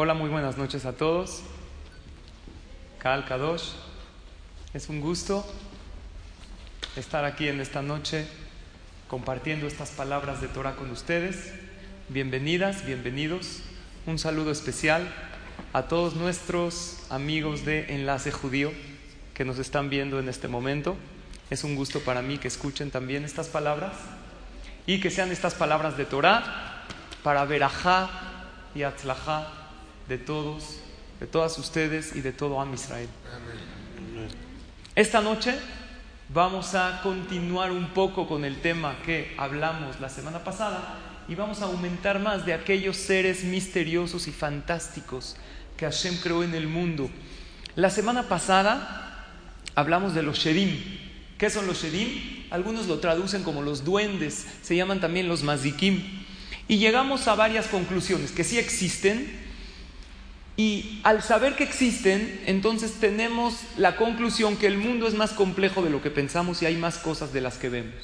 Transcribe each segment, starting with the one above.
Hola, muy buenas noches a todos. Kal Kadosh, es un gusto estar aquí en esta noche compartiendo estas palabras de Torah con ustedes. Bienvenidas, bienvenidos. Un saludo especial a todos nuestros amigos de Enlace Judío que nos están viendo en este momento. Es un gusto para mí que escuchen también estas palabras y que sean estas palabras de Torah para verajá y atzlajá de todos, de todas ustedes y de todo Am Israel. Esta noche vamos a continuar un poco con el tema que hablamos la semana pasada y vamos a aumentar más de aquellos seres misteriosos y fantásticos que Hashem creó en el mundo. La semana pasada hablamos de los Shedim. ¿Qué son los Shedim? Algunos lo traducen como los duendes, se llaman también los Mazikim. Y llegamos a varias conclusiones, que sí existen, y al saber que existen, entonces tenemos la conclusión que el mundo es más complejo de lo que pensamos y hay más cosas de las que vemos.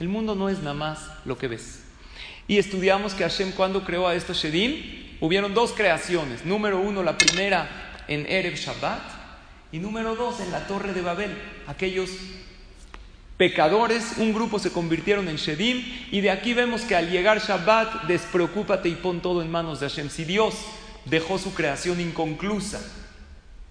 El mundo no es nada más lo que ves. Y estudiamos que Hashem cuando creó a estos Shedim, hubieron dos creaciones. Número uno, la primera en Erev Shabbat y número dos en la Torre de Babel. Aquellos pecadores, un grupo se convirtieron en Shedim y de aquí vemos que al llegar Shabbat, despreocúpate y pon todo en manos de Hashem. Si Dios dejó su creación inconclusa.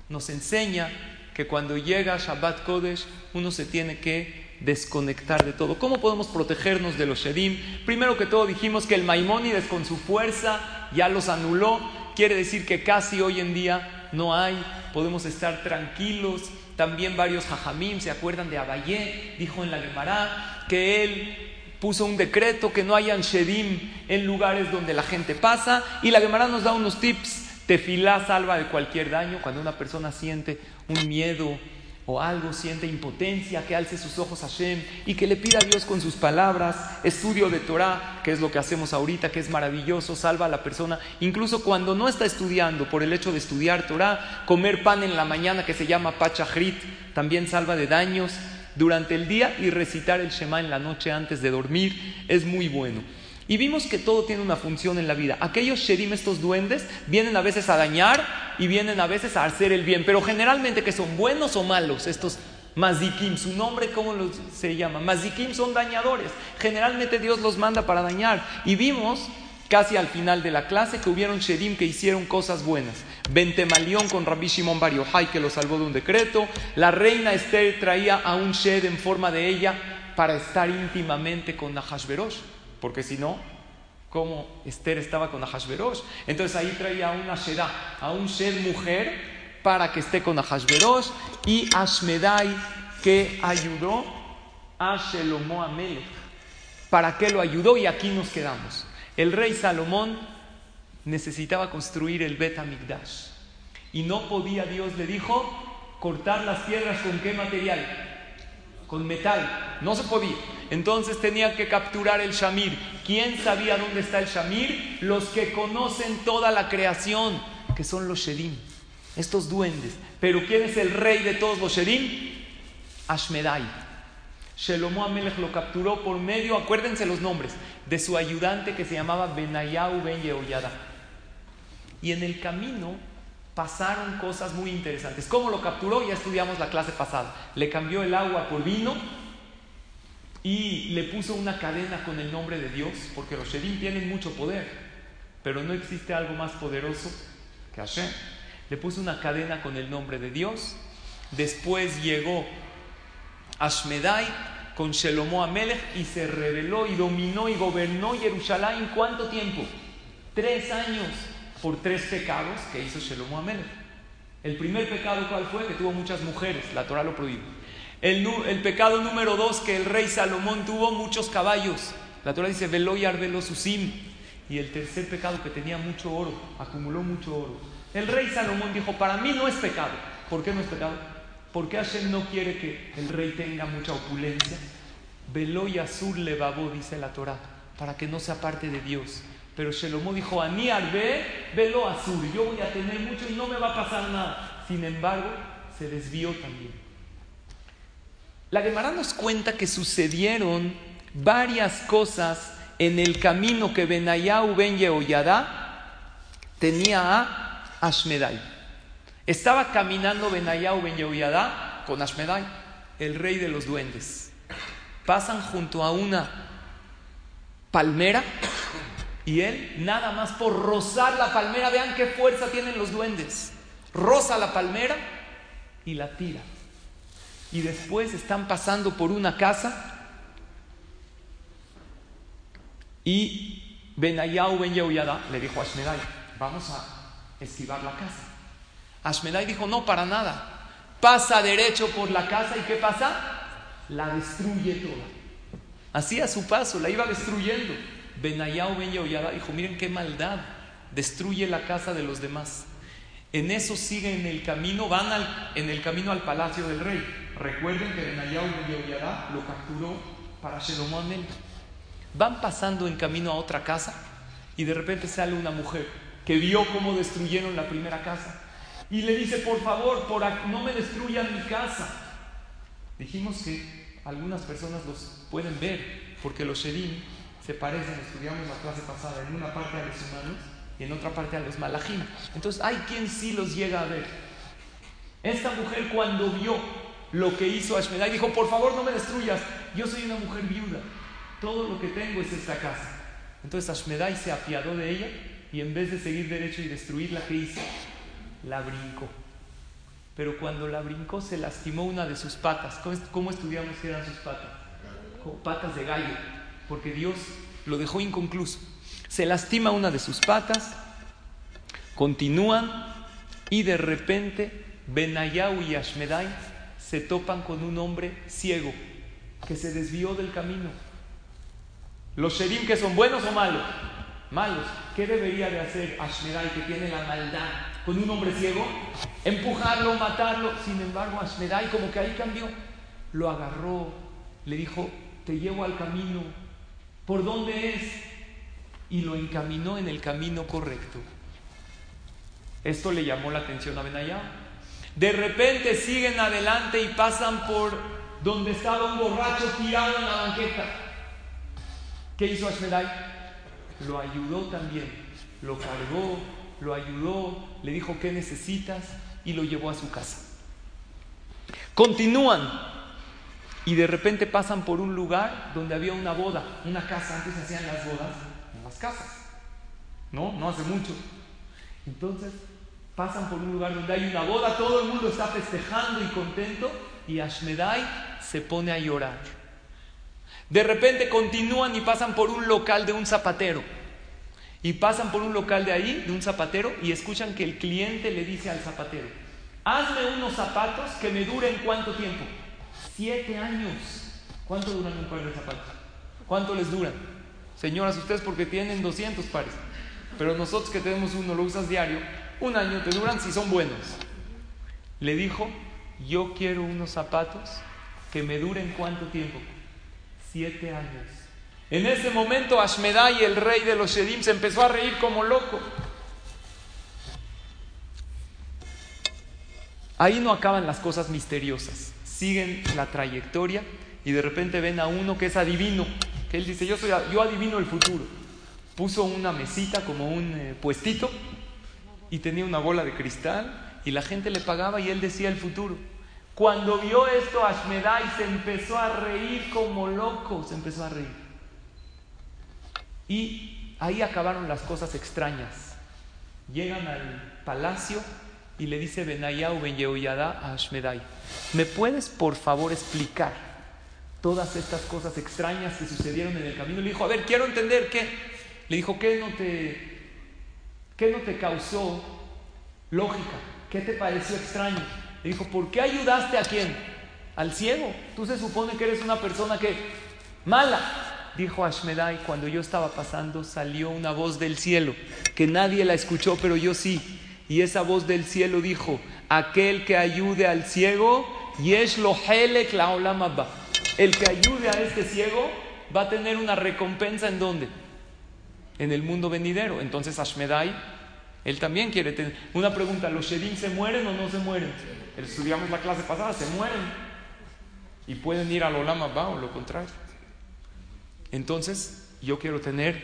Nos enseña que cuando llega Shabbat Kodesh uno se tiene que desconectar de todo. ¿Cómo podemos protegernos de los Shedim? Primero que todo dijimos que el Maimónides con su fuerza ya los anuló. Quiere decir que casi hoy en día no hay. Podemos estar tranquilos. También varios Jajamim se acuerdan de Abayé, dijo en la Gemara que él puso un decreto que no hayan shedim en lugares donde la gente pasa y la Gemara nos da unos tips. Tefilá salva de cualquier daño. Cuando una persona siente un miedo o algo, siente impotencia, que alce sus ojos a Hashem y que le pida a Dios con sus palabras, estudio de Torah, que es lo que hacemos ahorita, que es maravilloso, salva a la persona, incluso cuando no está estudiando, por el hecho de estudiar Torah, comer pan en la mañana que se llama pachahrit, también salva de daños, durante el día y recitar el Shema en la noche antes de dormir es muy bueno. Y vimos que todo tiene una función en la vida. Aquellos sherim, estos duendes, vienen a veces a dañar y vienen a veces a hacer el bien, pero generalmente que son buenos o malos estos mazikim, su nombre cómo se llama, mazikim son dañadores. Generalmente Dios los manda para dañar y vimos casi al final de la clase que hubieron sherim que hicieron cosas buenas. Bentemalión con Rabbi Shimon Bar Yochai que lo salvó de un decreto. La reina Esther traía a un Shed en forma de ella para estar íntimamente con Nahashverosh. Porque si no, ¿cómo Esther estaba con Nahashverosh? Entonces ahí traía a una Shedá, a un Shed mujer para que esté con Nahashverosh. Y Ashmedai que ayudó a Shelomo Amelech. ¿Para qué lo ayudó? Y aquí nos quedamos. El rey Salomón necesitaba construir el Bet Amigdash. Y no podía, Dios le dijo, cortar las piedras con qué material? Con metal. No se podía. Entonces tenía que capturar el Shamir. ¿Quién sabía dónde está el Shamir? Los que conocen toda la creación, que son los Shedim, estos duendes. Pero ¿quién es el rey de todos los Shedim? Ashmedai. Shelomo Amelech lo capturó por medio, acuérdense los nombres, de su ayudante que se llamaba Benayahu Ben Yehoyada. Y en el camino pasaron cosas muy interesantes. ¿Cómo lo capturó? Ya estudiamos la clase pasada. Le cambió el agua por vino y le puso una cadena con el nombre de Dios, porque los Shedim tienen mucho poder, pero no existe algo más poderoso que Hashem. Le puso una cadena con el nombre de Dios. Después llegó Ashmedai con Shelomo Amelech y se rebeló y dominó y gobernó Jerusalén. ¿Cuánto tiempo? Tres años por tres pecados que hizo Shelomo. El primer pecado, ¿cuál fue? Que tuvo muchas mujeres. La Torah lo prohíbe. El, pecado número dos, que el rey Salomón tuvo muchos caballos. La Torah dice, velo y arbelo susim. Y el tercer pecado que tenía mucho oro, acumuló mucho oro. El rey Salomón dijo, para mí no es pecado. ¿Por qué no es pecado? Porque Hashem no quiere que el rey tenga mucha opulencia. Veló y azul le babó, dice la Torah, para que no sea parte de Dios. Pero Shalomó dijo, a mí ve, velo azul, yo voy a tener mucho y no me va a pasar nada. Sin embargo, se desvió también. La Gemara nos cuenta que sucedieron varias cosas en el camino que Benayahu ben Yehoyadá tenía a Ashmedai. Estaba caminando Benayahu ben Yehoyadá con Ashmedai, el rey de los duendes. Pasan junto a una palmera y él, nada más por rozar la palmera, vean qué fuerza tienen los duendes. Roza la palmera y la tira. Y después están pasando por una casa y Benayau Ben le dijo a Ashmedai, vamos a esquivar la casa. Ashmedai dijo, no, para nada. Pasa derecho por la casa y ¿qué pasa? La destruye toda. Así a su paso, la iba destruyendo. Benayau Ben Yehoyada dijo, miren qué maldad, destruye la casa de los demás. En eso siguen en el camino, van en el camino al palacio del rey. Recuerden que Benayau Ben Yehoyada lo capturó para Shalomón Van pasando en camino a otra casa y de repente sale una mujer que vio cómo destruyeron la primera casa y le dice, por favor, por no me destruyan mi casa. Dijimos que algunas personas los pueden ver porque los sherim se parecen, estudiamos la clase pasada, en una parte a los humanos y en otra parte a los malajim. Entonces hay quien sí los llega a ver. Esta mujer cuando vio lo que hizo Ashmedai dijo, por favor no me destruyas, yo soy una mujer viuda todo lo que tengo es esta casa. Entonces Ashmedai se apiadó de ella y en vez de seguir derecho y destruir la que hizo, la brincó. Pero cuando la brincó se lastimó una de sus patas. ¿Cómo estudiamos que eran sus patas? patas de gallo, porque Dios lo dejó inconcluso. Se lastima una de sus patas, continúan y de repente Benayau y Ashmedai se topan con un hombre ciego que se desvió del camino los sherim que son buenos o malos, malos. ¿Qué debería de hacer Ashmedai que tiene la maldad con un hombre ciego? Empujarlo, matarlo. Sin embargo, Ashmedai como que ahí cambió. Lo agarró, le dijo, te llevo al camino. ¿Por dónde es? Y lo encaminó en el camino correcto. Esto le llamó la atención a Benayá. De repente siguen adelante y pasan por donde estaba un borracho tirado en la banqueta. ¿Qué hizo Ashmedai? Lo ayudó también, lo cargó, lo ayudó, le dijo qué necesitas y lo llevó a su casa. Continúan y de repente pasan por un lugar donde había una boda, una casa. Antes hacían las bodas en las casas, ¿no? No hace mucho. Entonces pasan por un lugar donde hay una boda, todo el mundo está festejando y contento y Ashmedai se pone a llorar. De repente continúan y pasan por un local de un zapatero. Y pasan por un local de ahí, de un zapatero, y escuchan que el cliente le dice al zapatero, hazme unos zapatos que me duren cuánto tiempo. Siete años. ¿Cuánto duran un par de zapatos? ¿Cuánto les duran? Señoras, ustedes porque tienen 200 pares. Pero nosotros que tenemos uno, lo usas diario, un año te duran si son buenos. Le dijo, yo quiero unos zapatos que me duren cuánto tiempo siete años. En ese momento Ashmedai, el rey de los Shedim, se empezó a reír como loco. Ahí no acaban las cosas misteriosas, siguen la trayectoria y de repente ven a uno que es adivino, que él dice, yo, soy, yo adivino el futuro. Puso una mesita como un eh, puestito y tenía una bola de cristal y la gente le pagaba y él decía el futuro. Cuando vio esto, Ashmedai se empezó a reír como loco, se empezó a reír. Y ahí acabaron las cosas extrañas. Llegan al palacio y le dice Benayau Ben Yehoyada a Ashmedai, ¿me puedes por favor explicar todas estas cosas extrañas que sucedieron en el camino? Le dijo, a ver, quiero entender qué. Le dijo, ¿qué no te, qué no te causó lógica? ¿Qué te pareció extraño? Le dijo, ¿por qué ayudaste a quién? Al ciego. Tú se supone que eres una persona que mala. dijo Ashmedai, cuando yo estaba pasando salió una voz del cielo, que nadie la escuchó, pero yo sí. Y esa voz del cielo dijo, aquel que ayude al ciego, yesh lo helek la olamaba. El que ayude a este ciego va a tener una recompensa en dónde? En el mundo venidero. Entonces Ashmedai, él también quiere tener. Una pregunta, ¿los Shedim se mueren o no se mueren? Estudiamos la clase pasada, se mueren. Y pueden ir al Olamaba o lo contrario. Entonces, yo quiero tener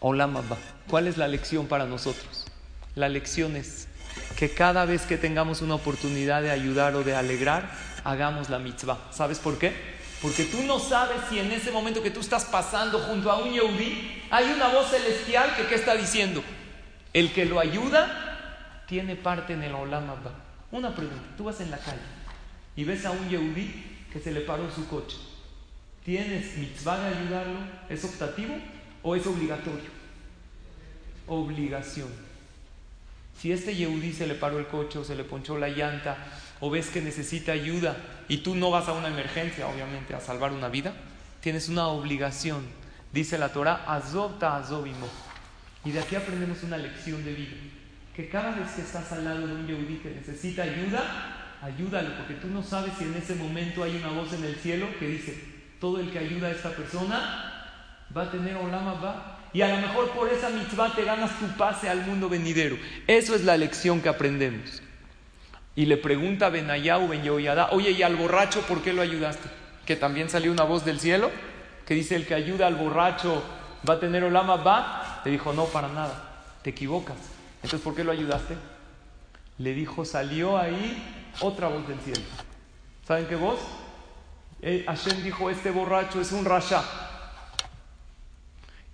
Olamaba. ¿Cuál es la lección para nosotros? La lección es que cada vez que tengamos una oportunidad de ayudar o de alegrar, hagamos la mitzvah. ¿Sabes por qué? Porque tú no sabes si en ese momento que tú estás pasando junto a un Yehudi, hay una voz celestial que ¿qué está diciendo? El que lo ayuda tiene parte en el Olam Abba. Una pregunta, tú vas en la calle y ves a un Yehudi que se le paró su coche. ¿Tienes mitzvah de ayudarlo? ¿Es optativo o es obligatorio? Obligación. Si este Yehudi se le paró el coche o se le ponchó la llanta o ves que necesita ayuda y tú no vas a una emergencia, obviamente, a salvar una vida, tienes una obligación. Dice la Torah, azobta azobimo. Y de aquí aprendemos una lección de vida. Que cada vez que estás al lado de un Yehudi que necesita ayuda, ayúdalo, porque tú no sabes si en ese momento hay una voz en el cielo que dice, todo el que ayuda a esta persona va a tener olama va. Y a lo mejor por esa mitzvah te ganas tu pase al mundo venidero. Eso es la lección que aprendemos. Y le pregunta a Benayau Ben Yehoyada, oye, ¿y al borracho por qué lo ayudaste? Que también salió una voz del cielo que dice, el que ayuda al borracho va a tener olama va. Le dijo, no, para nada, te equivocas. Entonces, ¿por qué lo ayudaste? Le dijo, salió ahí otra voz del cielo. ¿Saben qué voz? Eh, Hashem dijo, este borracho es un rasha.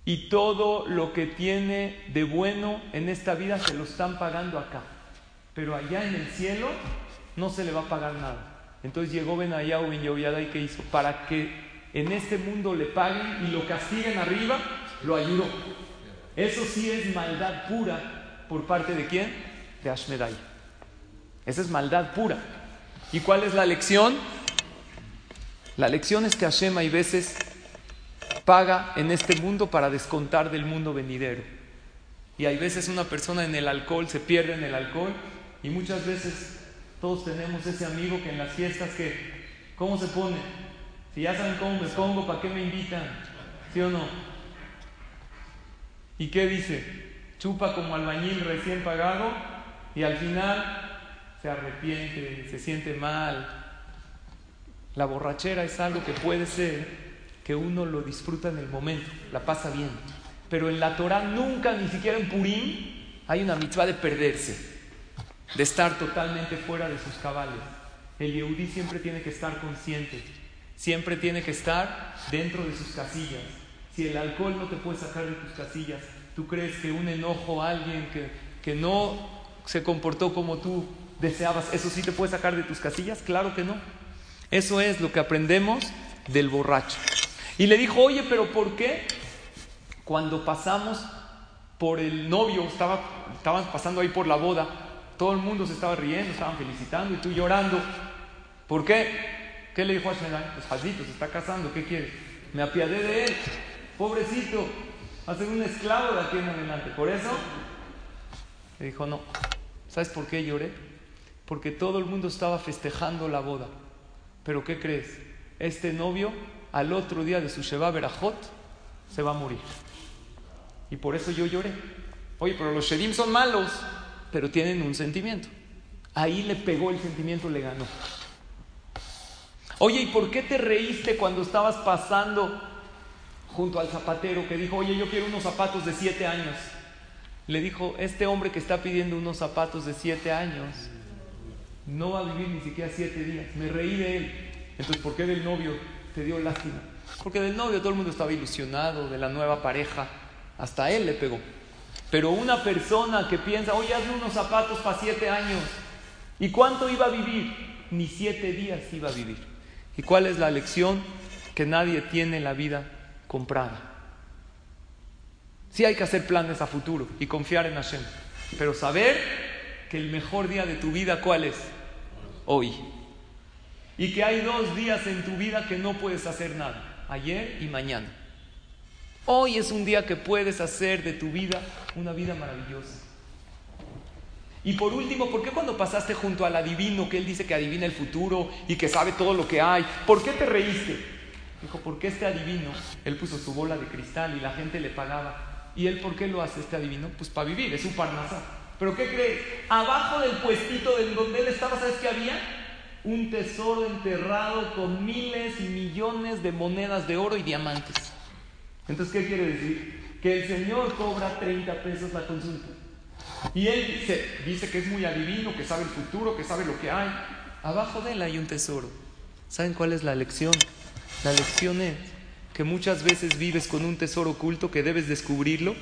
Y todo lo que tiene de bueno en esta vida se lo están pagando acá. Pero allá en el cielo no se le va a pagar nada. Entonces llegó Benayau Ben Yehoyada y que hizo? Para que en este mundo le paguen y lo castiguen arriba, lo ayudó. Eso sí es maldad pura por parte de quién? De Ashmedai. Esa es maldad pura. ¿Y cuál es la lección? La lección es que Hashem hay veces paga en este mundo para descontar del mundo venidero. Y hay veces una persona en el alcohol se pierde en el alcohol y muchas veces todos tenemos ese amigo que en las fiestas que, ¿cómo se pone? Si ya saben cómo me pongo, ¿para qué me invitan? ¿Sí o no? ¿Y qué dice? Chupa como albañil recién pagado y al final se arrepiente, se siente mal. La borrachera es algo que puede ser que uno lo disfruta en el momento, la pasa bien. Pero en la Torah nunca, ni siquiera en Purim, hay una mitzvah de perderse, de estar totalmente fuera de sus cabales. El Yehudi siempre tiene que estar consciente, siempre tiene que estar dentro de sus casillas. Si el alcohol no te puede sacar de tus casillas, ¿tú crees que un enojo a alguien que, que no se comportó como tú deseabas, eso sí te puede sacar de tus casillas? Claro que no. Eso es lo que aprendemos del borracho. Y le dijo, oye, pero ¿por qué? Cuando pasamos por el novio, estaba, estaban pasando ahí por la boda, todo el mundo se estaba riendo, estaban felicitando y tú llorando. ¿Por qué? ¿Qué le dijo a Shnedan? Pues Jadito se está casando, ¿qué quiere? Me apiadé de él, pobrecito, va a ser un esclavo de aquí en adelante. Por eso, le dijo, no. ¿Sabes por qué lloré? Porque todo el mundo estaba festejando la boda. Pero ¿qué crees? Este novio al otro día de su Sheba Berajot se va a morir. Y por eso yo lloré. Oye, pero los Shedim son malos, pero tienen un sentimiento. Ahí le pegó el sentimiento, le ganó. Oye, ¿y por qué te reíste cuando estabas pasando junto al zapatero que dijo, oye, yo quiero unos zapatos de siete años? Le dijo, este hombre que está pidiendo unos zapatos de siete años no va a vivir ni siquiera siete días. Me reí de él. Entonces, ¿por qué del novio te dio lástima? Porque del novio todo el mundo estaba ilusionado, de la nueva pareja. Hasta él le pegó. Pero una persona que piensa, oye, hazme unos zapatos para siete años. ¿Y cuánto iba a vivir? Ni siete días iba a vivir. ¿Y cuál es la lección? Que nadie tiene la vida comprada. Sí hay que hacer planes a futuro y confiar en Hashem. Pero saber que el mejor día de tu vida, ¿cuál es? Hoy. Y que hay dos días en tu vida que no puedes hacer nada. Ayer y mañana. Hoy es un día que puedes hacer de tu vida una vida maravillosa. Y por último, ¿por qué cuando pasaste junto al adivino, que él dice que adivina el futuro y que sabe todo lo que hay, ¿por qué te reíste? Dijo, porque este adivino, él puso su bola de cristal y la gente le pagaba. ¿Y él por qué lo hace este adivino? Pues para vivir, es un parnasá. ¿Pero qué crees? Abajo del puestito en donde él estaba, ¿sabes qué había? Un tesoro enterrado con miles y millones de monedas de oro y diamantes. Entonces, ¿qué quiere decir? Que el Señor cobra 30 pesos la consulta. Y él dice, dice que es muy adivino, que sabe el futuro, que sabe lo que hay. Abajo de él hay un tesoro. ¿Saben cuál es la lección? La lección es que muchas veces vives con un tesoro oculto que debes descubrirlo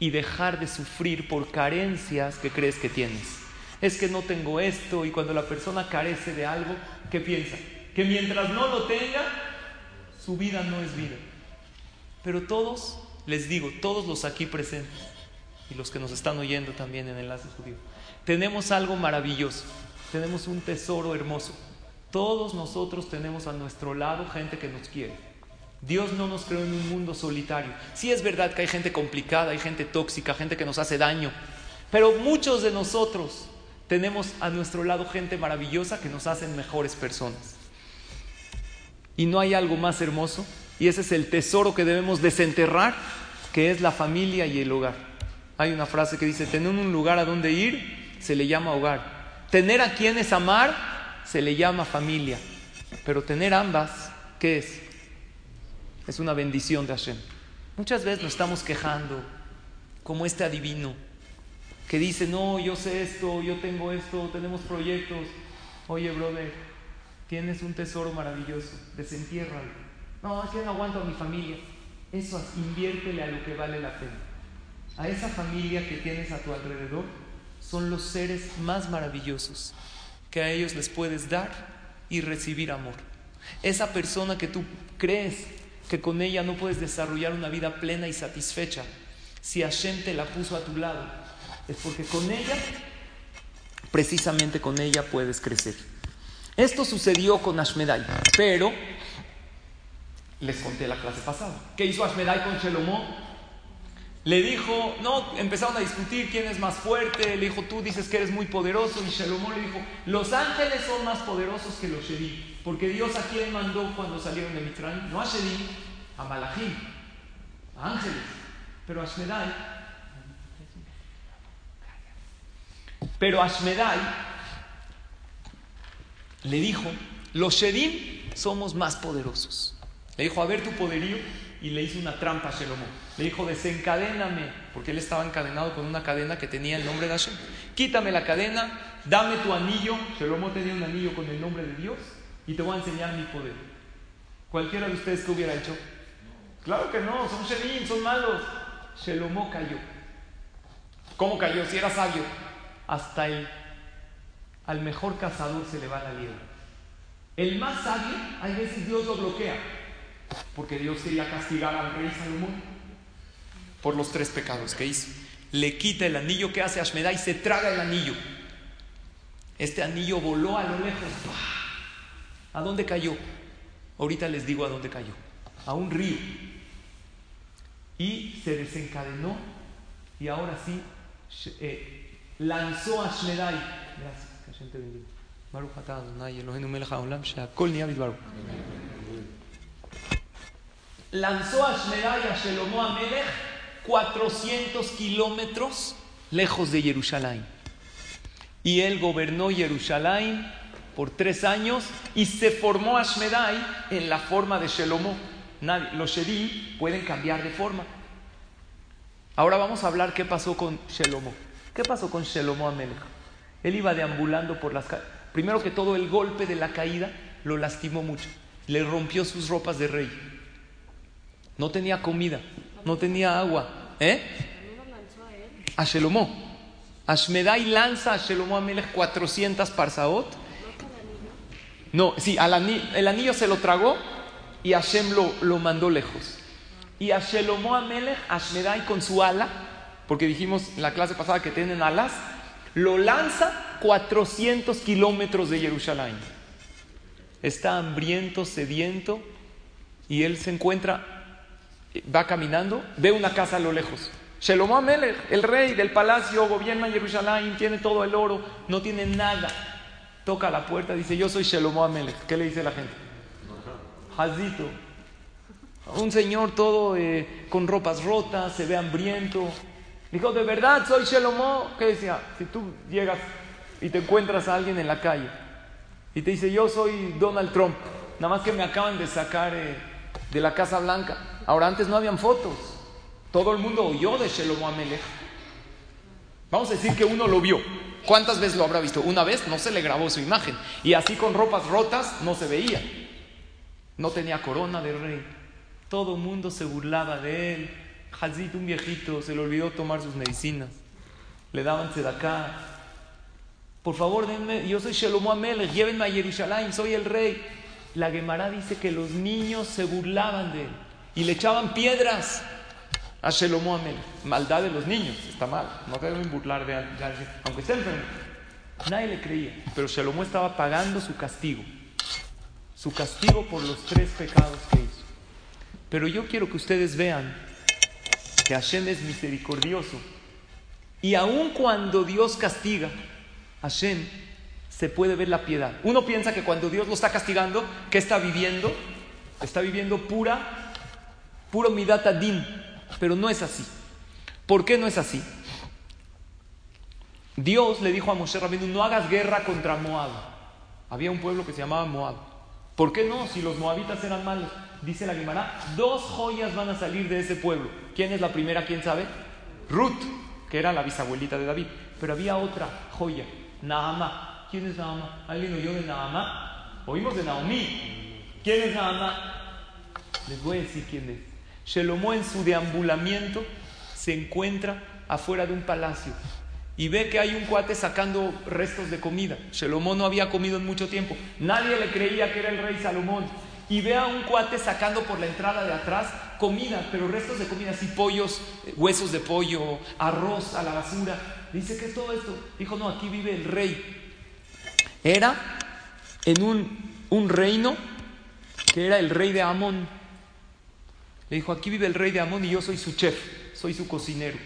y dejar de sufrir por carencias que crees que tienes. Es que no tengo esto y cuando la persona carece de algo, ¿qué piensa? Que mientras no lo tenga, su vida no es vida. Pero todos, les digo, todos los aquí presentes y los que nos están oyendo también en Enlace Judío, tenemos algo maravilloso, tenemos un tesoro hermoso. Todos nosotros tenemos a nuestro lado gente que nos quiere. Dios no nos creó en un mundo solitario. Sí es verdad que hay gente complicada, hay gente tóxica, gente que nos hace daño, pero muchos de nosotros tenemos a nuestro lado gente maravillosa que nos hacen mejores personas. Y no hay algo más hermoso, y ese es el tesoro que debemos desenterrar, que es la familia y el hogar. Hay una frase que dice, tener un lugar a donde ir se le llama hogar. Tener a quienes amar se le llama familia. Pero tener ambas, ¿qué es? Es una bendición de Hashem. Muchas veces nos estamos quejando, como este adivino, que dice, no, yo sé esto, yo tengo esto, tenemos proyectos. Oye, brother, tienes un tesoro maravilloso, desentiérralo. No, es que no aguanto a mi familia. Eso, inviértele a lo que vale la pena. A esa familia que tienes a tu alrededor son los seres más maravillosos que a ellos les puedes dar y recibir amor. Esa persona que tú crees que con ella no puedes desarrollar una vida plena y satisfecha, si Hashem te la puso a tu lado, es porque con ella, precisamente con ella puedes crecer. Esto sucedió con Ashmedai, pero les conté la clase pasada. ¿Qué hizo Ashmedai con Shelomó? Le dijo, no, empezaron a discutir quién es más fuerte. Le dijo, tú dices que eres muy poderoso. Y Shalomo le dijo, los ángeles son más poderosos que los Shedim. Porque Dios a quién mandó cuando salieron de Mitraim? No a Shedim, a Malachim, a ángeles. Pero a Shmedai. Pero a Shmedai le dijo, los Shedim somos más poderosos. Le dijo, a ver tu poderío y le hizo una trampa a Shelomo. Le dijo, desencadéname, porque él estaba encadenado con una cadena que tenía el nombre de Hashem. Quítame la cadena, dame tu anillo. Shelomo tenía un anillo con el nombre de Dios y te voy a enseñar mi poder. Cualquiera de ustedes que hubiera hecho. Claro que no, son Shelim, son malos. Shelomo cayó. ¿Cómo cayó? Si era sabio. Hasta el, al mejor cazador se le va la liebre. El más sabio, hay veces Dios lo bloquea. Porque Dios quería castigar al rey Salomón por los tres pecados que hizo. Le quita el anillo que hace Ashmedai y se traga el anillo. Este anillo voló a lo lejos. ¿A dónde cayó? Ahorita les digo a dónde cayó. A un río. Y se desencadenó y ahora sí eh, lanzó a Ashmedai. Gracias, que te bendiga. lanzó a Shmedai a Shelomo Amelech 400 kilómetros lejos de Jerusalén. Y él gobernó Jerusalén por tres años y se formó Ashmedai en la forma de Shelomo. los Shedim pueden cambiar de forma. Ahora vamos a hablar qué pasó con Shelomo. ¿Qué pasó con Shelomo Amelech? Él iba deambulando por las calles. Primero que todo, el golpe de la caída lo lastimó mucho. Le rompió sus ropas de rey. No tenía comida, no tenía agua. ¿Eh? A Shelomó. Ashmedai lanza a Shelomó Amelech 400 parsaot. No, sí, el anillo se lo tragó y Hashem lo, lo mandó lejos. Y a Shelomó Amelech, Ashmedai con su ala, porque dijimos en la clase pasada que tienen alas, lo lanza 400 kilómetros de Jerusalén. Está hambriento, sediento, y él se encuentra va caminando, ve una casa a lo lejos. Shelomo Amelech, el rey del palacio, gobierna Jerusalén, tiene todo el oro, no tiene nada. Toca la puerta, dice, yo soy Shelomo Amelech. ¿Qué le dice la gente? Hazito. Un señor todo eh, con ropas rotas, se ve hambriento. Dijo, ¿de verdad soy Shelomo? ¿Qué decía? Si tú llegas y te encuentras a alguien en la calle y te dice, yo soy Donald Trump, nada más que me acaban de sacar eh, de la Casa Blanca. Ahora antes no habían fotos. Todo el mundo oyó de Shelomo Amelech. Vamos a decir que uno lo vio. ¿Cuántas veces lo habrá visto? Una vez no se le grabó su imagen. Y así con ropas rotas no se veía. No tenía corona de rey. Todo el mundo se burlaba de él. Un viejito, se le olvidó tomar sus medicinas. Le daban acá. Por favor, denme, yo soy Shelomo Amelech, llévenme a Jerusalén, soy el rey. La Gemara dice que los niños se burlaban de él y le echaban piedras a Shelomo Amelech. Maldad de los niños, está mal, no deben burlar de alguien, aunque esté enfermo. Nadie le creía, pero Shelomo estaba pagando su castigo, su castigo por los tres pecados que hizo. Pero yo quiero que ustedes vean que Hashem es misericordioso. Y aun cuando Dios castiga, Hashem se puede ver la piedad. Uno piensa que cuando Dios lo está castigando, ¿qué está viviendo? Está viviendo pura, puro midata din. Pero no es así. ¿Por qué no es así? Dios le dijo a Moshe Rabinu, no hagas guerra contra Moab. Había un pueblo que se llamaba Moab. ¿Por qué no? Si los moabitas eran malos. Dice la Gemara, dos joyas van a salir de ese pueblo. ¿Quién es la primera? ¿Quién sabe? Ruth, que era la bisabuelita de David. Pero había otra joya, Naamá. ¿Quién es Naamá? ¿Alguien oyó de Naamá? Oímos de Naomi. ¿Quién es Naamá? Les voy a decir quién es. Shelomo en su deambulamiento se encuentra afuera de un palacio y ve que hay un cuate sacando restos de comida. Shelomo no había comido en mucho tiempo. Nadie le creía que era el rey Salomón y ve a un cuate sacando por la entrada de atrás comida, pero restos de comida, así pollos, huesos de pollo, arroz a la basura. Dice, ¿qué es todo esto? Dijo, no, aquí vive el rey. Era en un, un reino que era el rey de Amón. Le dijo, aquí vive el rey de Amón y yo soy su chef, soy su cocinero.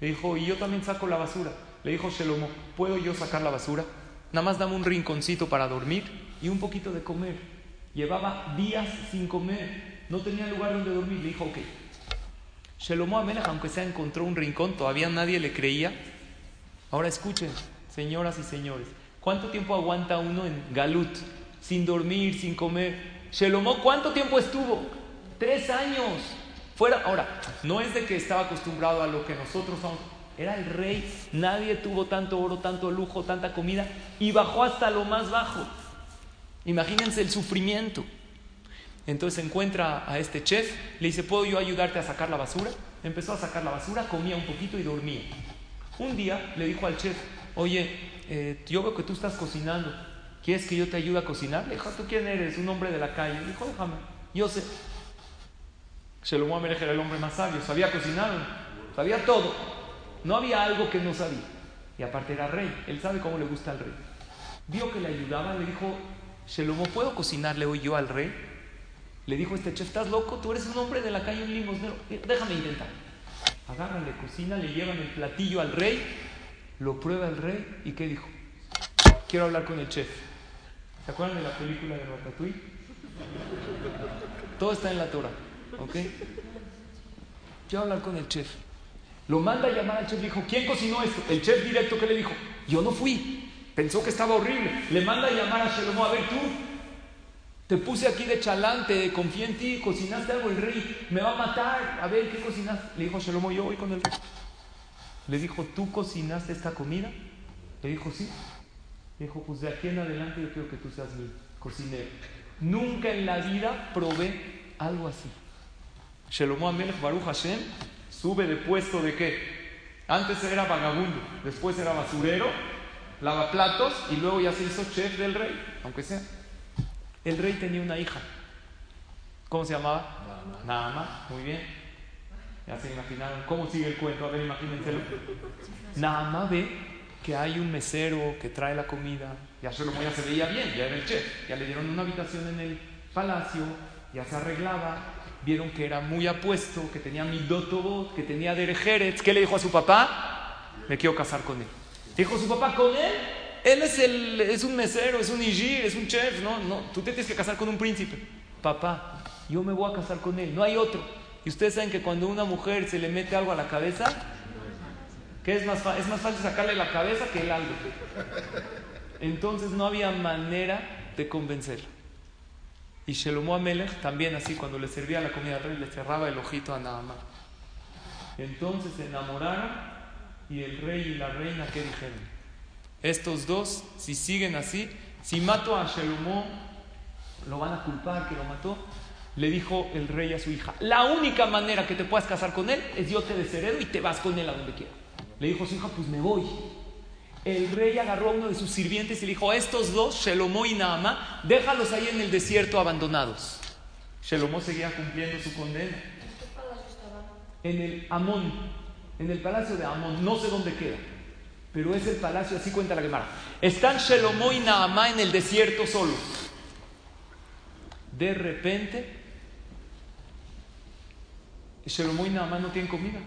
Le dijo, y yo también saco la basura. Le dijo Shelomo, ¿puedo yo sacar la basura? Nada más dame un rinconcito para dormir y un poquito de comer. Llevaba días sin comer, no tenía lugar donde dormir. Le dijo, ok. Shelomo Amelech, aunque sea encontró un rincón, todavía nadie le creía. Ahora escuchen, señoras y señores, ¿cuánto tiempo aguanta uno en Galut? Sin dormir, sin comer. Shelomo, ¿cuánto tiempo estuvo? Tres años. Fuera, ahora, no es de que estaba acostumbrado a lo que nosotros somos. Era el rey, nadie tuvo tanto oro, tanto lujo, tanta comida y bajó hasta lo más bajo. Imagínense el sufrimiento. Entonces encuentra a este chef, le dice, ¿puedo yo ayudarte a sacar la basura? Empezó a sacar la basura, comía un poquito y dormía. Un día le dijo al chef, oye, eh, yo veo que tú estás cocinando, ¿quieres que yo te ayude a cocinar? Le dijo, ¿tú quién eres? Un hombre de la calle. Le dijo, déjame, yo sé. Shelomo Amelech era el hombre más sabio, sabía cocinar, sabía todo. No había algo que no sabía. Y aparte era rey, él sabe cómo le gusta al rey. Vio que le ayudaba, le dijo, Shelomo, ¿puedo cocinarle hoy yo al rey? Le dijo este chef, ¿estás loco? Tú eres un hombre de la calle, un limosnero. Eh, déjame intentar. Agarran, le cocina, le llevan el platillo al rey, lo prueba el rey y ¿qué dijo? Quiero hablar con el chef. ¿Se acuerdan de la película de Ratatouille? Todo está en la Torah, ¿ok? Quiero hablar con el chef. Lo manda a llamar al chef, dijo, ¿quién cocinó esto? El chef directo que le dijo, yo no fui. Pensó que estaba horrible. Le manda a llamar a Shelomo, a ver tú, te puse aquí de chalante, confié en ti, cocinaste algo, el rey me va a matar, a ver qué cocinaste. Le dijo Shelomo, yo voy con el rey. Le dijo, ¿tú cocinaste esta comida? Le dijo, sí. Le dijo, pues de aquí en adelante yo quiero que tú seas mi cocinero. Nunca en la vida probé algo así. Shelomo Amelech Baruch Hashem sube de puesto de qué? Antes era vagabundo, después era basurero platos y luego ya se hizo chef del rey, aunque sea. El rey tenía una hija. ¿Cómo se llamaba? Nama. muy bien. Ya se imaginaron. ¿Cómo sigue el cuento? A ver, imagínenselo. Nama ve que hay un mesero que trae la comida. Ya se, ya veía bien, ya era el chef. Ya le dieron una habitación en el palacio, ya se arreglaba. vieron que era muy apuesto, que tenía midotobot, que tenía derejeres. ¿Qué le dijo a su papá? Me quiero casar con él. Dijo su papá, ¿con él? Él es, el, es un mesero, es un igir, es un chef. No, no, tú te tienes que casar con un príncipe. Papá, yo me voy a casar con él, no hay otro. Y ustedes saben que cuando a una mujer se le mete algo a la cabeza, ¿qué es más, es más fácil sacarle la cabeza que el algo. Entonces no había manera de convencerla. Y Shelomo Amelech también así, cuando le servía la comida al rey, le cerraba el ojito a Naaman. Entonces se enamoraron y el rey y la reina, ¿qué dijeron? Estos dos, si siguen así, si mato a Shelomo, lo van a culpar que lo mató. Le dijo el rey a su hija, la única manera que te puedas casar con él es yo te desheredo y te vas con él a donde quiera. Le dijo su hija, pues me voy el rey agarró a uno de sus sirvientes y le dijo, estos dos, Shelomó y Naamá, déjalos ahí en el desierto abandonados. Shelomó seguía cumpliendo su condena. En el Amón, en el palacio de Amón, no sé dónde queda, pero es el palacio, así cuenta la Gemara. Están Shelomó y Naamá en el desierto solos. De repente, Shelomó y Naamá no tienen comida.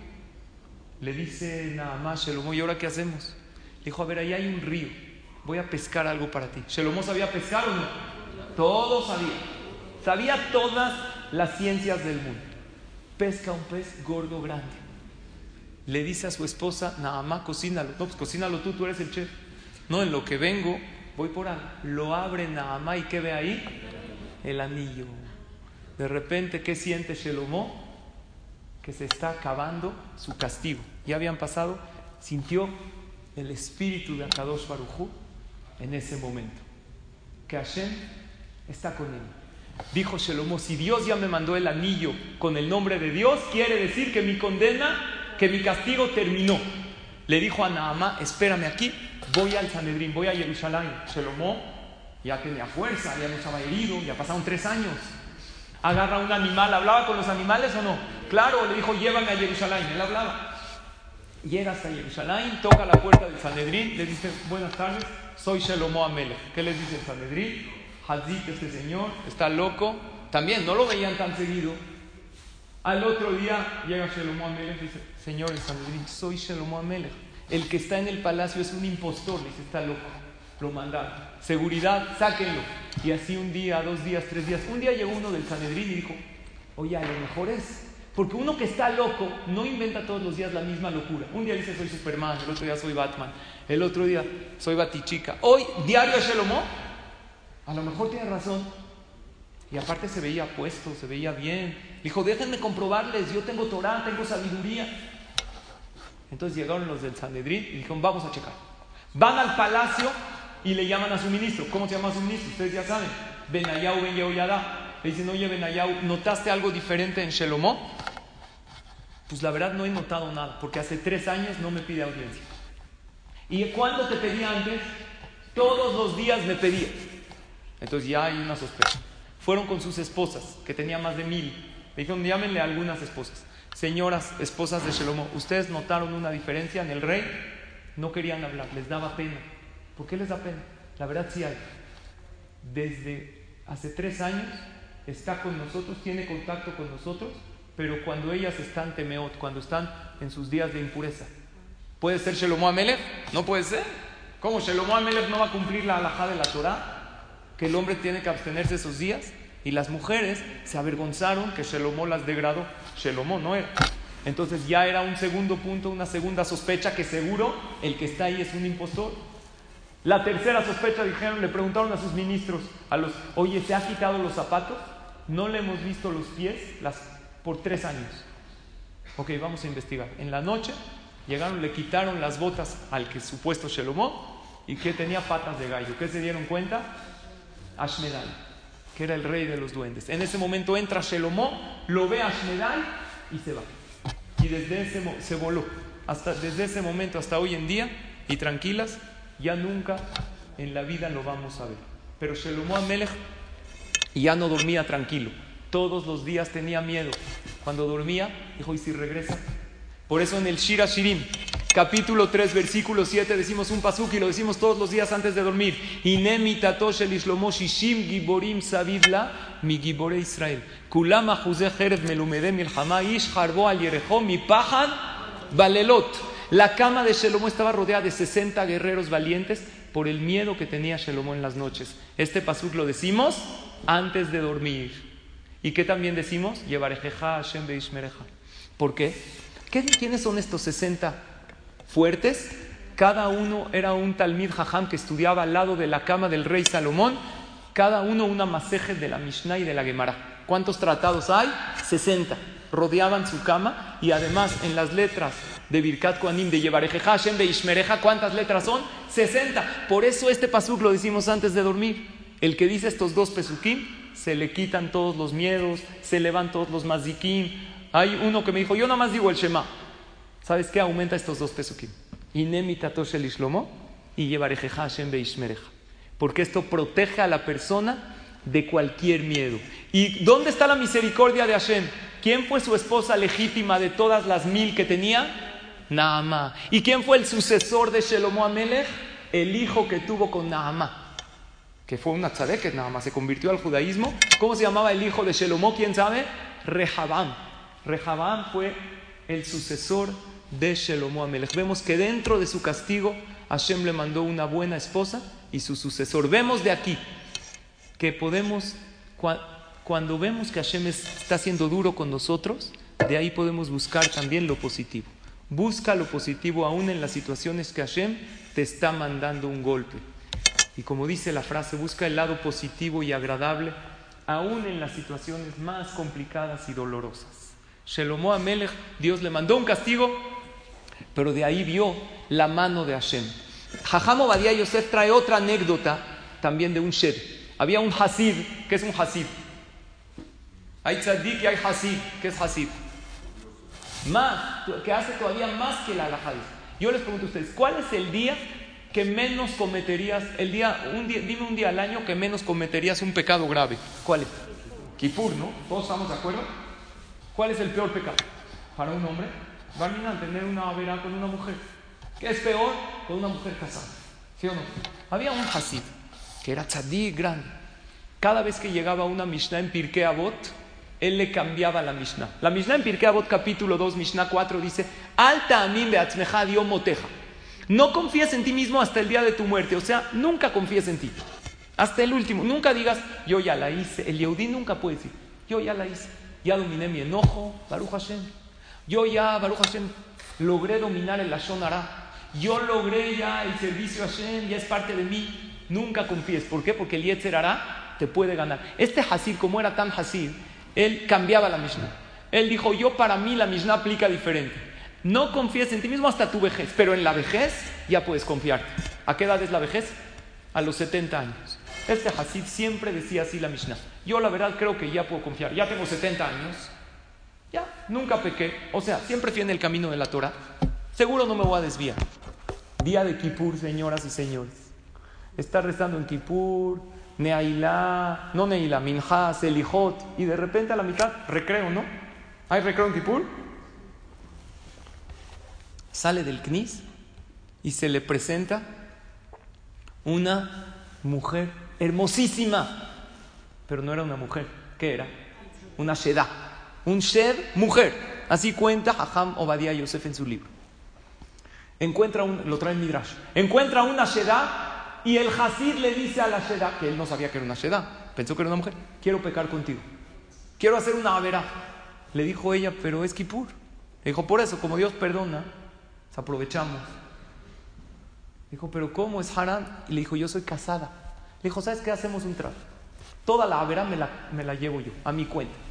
Le dice Naamá Shelomó, ¿y ahora qué hacemos? Dijo, a ver, ahí hay un río, voy a pescar algo para ti. ¿Shelomó sabía pescar o no? Todo sabía. Sabía todas las ciencias del mundo. Pesca un pez gordo grande. Le dice a su esposa, Naamá, cocínalo. No, pues cocínalo tú, tú eres el chef. No, en lo que vengo, voy por algo. Lo abre Naamá y ¿qué ve ahí? El anillo. De repente, ¿qué siente Shelomó? Que se está acabando su castigo. Ya habían pasado, sintió el espíritu de Akadosh Barujú en ese momento. Que Hashem está con él. Dijo Shelomo, si Dios ya me mandó el anillo con el nombre de Dios, quiere decir que mi condena, que mi castigo terminó. Le dijo a Naamá, espérame aquí, voy al Sanedrín, voy a Jerusalén. Shelomo ya tenía fuerza, ya no estaba herido, ya pasaron tres años. Agarra un animal, ¿hablaba con los animales o no? Claro, le dijo, llévame a Jerusalén, él hablaba. Llega hasta Jerusalén, toca la puerta del Sanedrín, le dice, buenas tardes, soy Shelomo Amelech. ¿Qué les dice el Sanedrín? Hazit, este señor, está loco. También no lo veían tan seguido. Al otro día llega Shelomo Amelech y dice, señor el Sanedrín, soy Shelomo Amelech. El que está en el palacio es un impostor, le dice, está loco. Lo mandaron. Seguridad, sáquenlo. Y así un día, dos días, tres días. Un día llegó uno del Sanedrín y dijo, oye, a lo mejor es porque uno que está loco no inventa todos los días la misma locura. Un día dice soy Superman, el otro día soy Batman, el otro día soy Batichica. Hoy, diario Shelomo, a lo mejor tiene razón. Y aparte se veía puesto, se veía bien. Dijo, déjenme comprobarles, yo tengo Torah, tengo sabiduría. Entonces llegaron los del Sanedrín y dijeron, vamos a checar. Van al palacio y le llaman a su ministro. ¿Cómo se llama su ministro? Ustedes ya saben. Benayau Ben. Le dicen, oye Benayau, ¿notaste algo diferente en Shelomó? Pues la verdad no he notado nada, porque hace tres años no me pide audiencia. ¿Y cuándo te pedía antes? Todos los días me pedía. Entonces ya hay una sospecha. Fueron con sus esposas, que tenía más de mil. Le dijeron, llámenle a algunas esposas. Señoras, esposas de Shelomó, ¿ustedes notaron una diferencia en el rey? No querían hablar, les daba pena. ¿Por qué les da pena? La verdad sí hay. Desde hace tres años está con nosotros, tiene contacto con nosotros, pero cuando ellas están temeot, cuando están en sus días de impureza. ¿Puede ser Shelomo Amelech? No puede ser. ¿Cómo Shelomo Amelech no va a cumplir la alajá de la Torah? Que el hombre tiene que abstenerse esos días. Y las mujeres se avergonzaron que Shelomo las degradó. Shelomo no era. Entonces ya era un segundo punto, una segunda sospecha que seguro el que está ahí es un impostor. La tercera sospecha dijeron, le preguntaron a sus ministros, a los, oye, ¿se ha quitado los zapatos? No le hemos visto los pies las, por tres años. Ok, vamos a investigar. En la noche llegaron, le quitaron las botas al que supuesto Shelomó y que tenía patas de gallo. ¿Qué se dieron cuenta? Ashmedai, que era el rey de los duendes. En ese momento entra Shelomó, lo ve a Ashmedai y se va. Y desde ese se voló. Hasta, desde ese momento hasta hoy en día, y tranquilas, ya nunca en la vida lo vamos a ver. Pero Shelomó Amelech ya no dormía tranquilo. Todos los días tenía miedo. Cuando dormía, dijo, ¿y si regresa? Por eso en el Shira Shirim, capítulo 3, versículo 7, decimos un pasuk y lo decimos todos los días antes de dormir. Giborim savidla mi Israel. Kulama harbo balelot. La cama de Shelomo estaba rodeada de 60 guerreros valientes por el miedo que tenía Shelomo en las noches. Este pasuk lo decimos antes de dormir. ¿Y qué también decimos? Llevarejeja Hashem Beishmereja. ¿Por? ¿Qué? ¿Quiénes son estos 60 fuertes? Cada uno era un Talmid Jajam que estudiaba al lado de la cama del rey Salomón. Cada uno una maseje de la Mishnah y de la Gemara. ¿Cuántos tratados hay? 60. Rodeaban su cama y además en las letras de Birkat Koanim, de Yevarejeja Hashem, de Ishmereja, ¿cuántas letras son? 60. Por eso este pasuk lo decimos antes de dormir. El que dice estos dos pesukim, se le quitan todos los miedos, se le van todos los mazikim. Hay uno que me dijo, yo nada más digo el Shema. ¿Sabes qué? Aumenta estos dos pesukim. Y. Porque esto protege a la persona de cualquier miedo. ¿Y dónde está la misericordia de Hashem? ¿Quién fue su esposa legítima de todas las mil que tenía? Naamá. ¿Y quién fue el sucesor de Shelomo Amelech? El hijo que tuvo con Naamá, que fue una tzadeket nada se convirtió al judaísmo. ¿Cómo se llamaba el hijo de Shelomo? ¿Quién sabe? Rehabam. Rehabam fue el sucesor de Shelomo Amelech. Vemos que dentro de su castigo Hashem le mandó una buena esposa y su sucesor. Vemos de aquí que podemos, cuando vemos que Hashem está siendo duro con nosotros, de ahí podemos buscar también lo positivo. Busca lo positivo aún en las situaciones que Hashem te está mandando un golpe. Y como dice la frase, busca el lado positivo y agradable aún en las situaciones más complicadas y dolorosas. Shelomo Amelech, Dios le mandó un castigo, pero de ahí vio la mano de Hashem. Jajam Obadiah Yosef trae otra anécdota también de un shed. Había un Hasid, ¿qué es un Hasid? Hay tzadik y hay Hasid, ¿qué es Hasid? más, que hace todavía más que la alhaja. Yo les pregunto a ustedes, ¿cuál es el día que menos cometerías, el día, un día, dime un día al año que menos cometerías un pecado grave? ¿Cuál es? Kipur, ¿no? ¿Todos estamos de acuerdo? ¿Cuál es el peor pecado? Para un hombre, van a tener una vera con una mujer. ¿Qué es peor? Con una mujer casada. ¿Sí o no? Había un Hasid, que era tzadik grande. Cada vez que llegaba una Mishnah en Pirkei Avot, él le cambiaba la Mishnah. La Mishnah en Pirkei Avot capítulo 2, Mishnah 4 dice, Alta amim beatzmeja moteja. No confíes en ti mismo hasta el día de tu muerte. O sea, nunca confíes en ti. Hasta el último. Nunca digas, yo ya la hice. El Yehudí nunca puede decir, yo ya la hice. Ya dominé mi enojo, Baruch Hashem. Yo ya, Baruch Hashem, logré dominar el Lashon Yo logré ya el servicio a Hashem, ya es parte de mí. Nunca confíes. ¿Por qué? Porque el Yetzer te puede ganar. Este Hasid, como era tan Hasid, él cambiaba la Mishnah. Él dijo, yo para mí la Mishnah aplica diferente. No confíes en ti mismo hasta tu vejez, pero en la vejez ya puedes confiarte. ¿A qué edad es la vejez? A los 70 años. Este Hasid siempre decía así la Mishnah. Yo la verdad creo que ya puedo confiar. Ya tengo 70 años. Ya, nunca pequé. O sea, siempre fui en el camino de la Torah. Seguro no me voy a desviar. Día de Kippur, señoras y señores. Está rezando en Kippur, Neailá, no Neilá, Minjá, Selijot, y de repente a la mitad, recreo, ¿no? ¿Hay recreo en Kipur? Sale del Knis y se le presenta una mujer hermosísima, pero no era una mujer, ¿qué era? Una Sheda, un Shed mujer. Así cuenta Hajam Obadiah Yosef en su libro. Encuentra un, lo trae en Midrash, encuentra una Sheda y el Hasid le dice a la Sheda, que él no sabía que era una Sheda, pensó que era una mujer, quiero pecar contigo, quiero hacer una avera. Le dijo ella, pero es Kipur. Le dijo, por eso, como Dios perdona, aprovechamos. Dijo, pero ¿cómo es Haran? Y le dijo, yo soy casada. Le dijo, ¿sabes qué? Hacemos un trato. Toda la avera me la, me la llevo yo, a mi cuenta.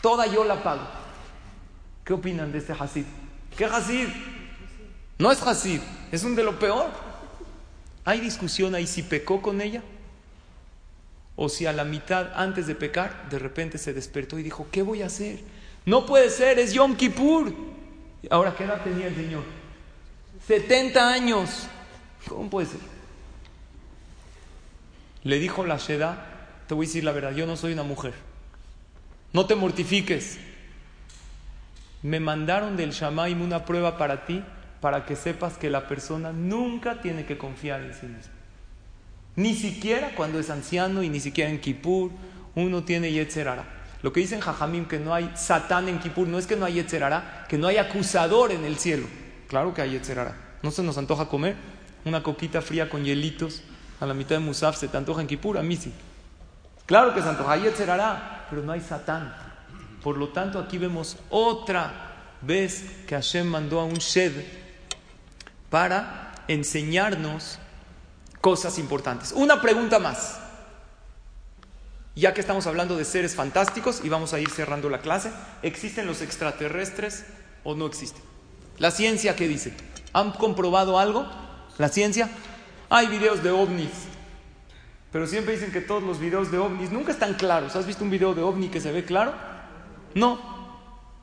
Toda yo la pago. ¿Qué opinan de este Hasid? ¿Qué Hasid? No es Hasid, es un de lo peor. ¿Hay discusión ahí si pecó con ella? O si a la mitad, antes de pecar, de repente se despertó y dijo, ¿qué voy a hacer? No puede ser, es Yom Kippur. Ahora, ¿qué edad tenía el Señor? 70 años. ¿Cómo puede ser? Le dijo la Sheda, te voy a decir la verdad, yo no soy una mujer. No te mortifiques. Me mandaron del Shamaim una prueba para ti para que sepas que la persona nunca tiene que confiar en sí misma. Ni siquiera cuando es anciano y ni siquiera en Kippur uno tiene Yetzerara. Lo que dicen Jajamim que no hay Satán en Kippur no es que no hay Yetzerara, que no hay acusador en el cielo. Claro que hay Yetzerara. ¿No se nos antoja comer una coquita fría con hielitos a la mitad de Musaf? ¿Se te antoja en Kippur? A mí sí. Claro que se antoja, hay Yetzerara, pero no hay Satán. Por lo tanto, aquí vemos otra vez que Hashem mandó a un Shed para enseñarnos cosas importantes. Una pregunta más. Ya que estamos hablando de seres fantásticos y vamos a ir cerrando la clase, ¿existen los extraterrestres o no existen? La ciencia, ¿qué dice? ¿Han comprobado algo? ¿La ciencia? Hay videos de ovnis, pero siempre dicen que todos los videos de ovnis nunca están claros. ¿Has visto un video de ovni que se ve claro? No.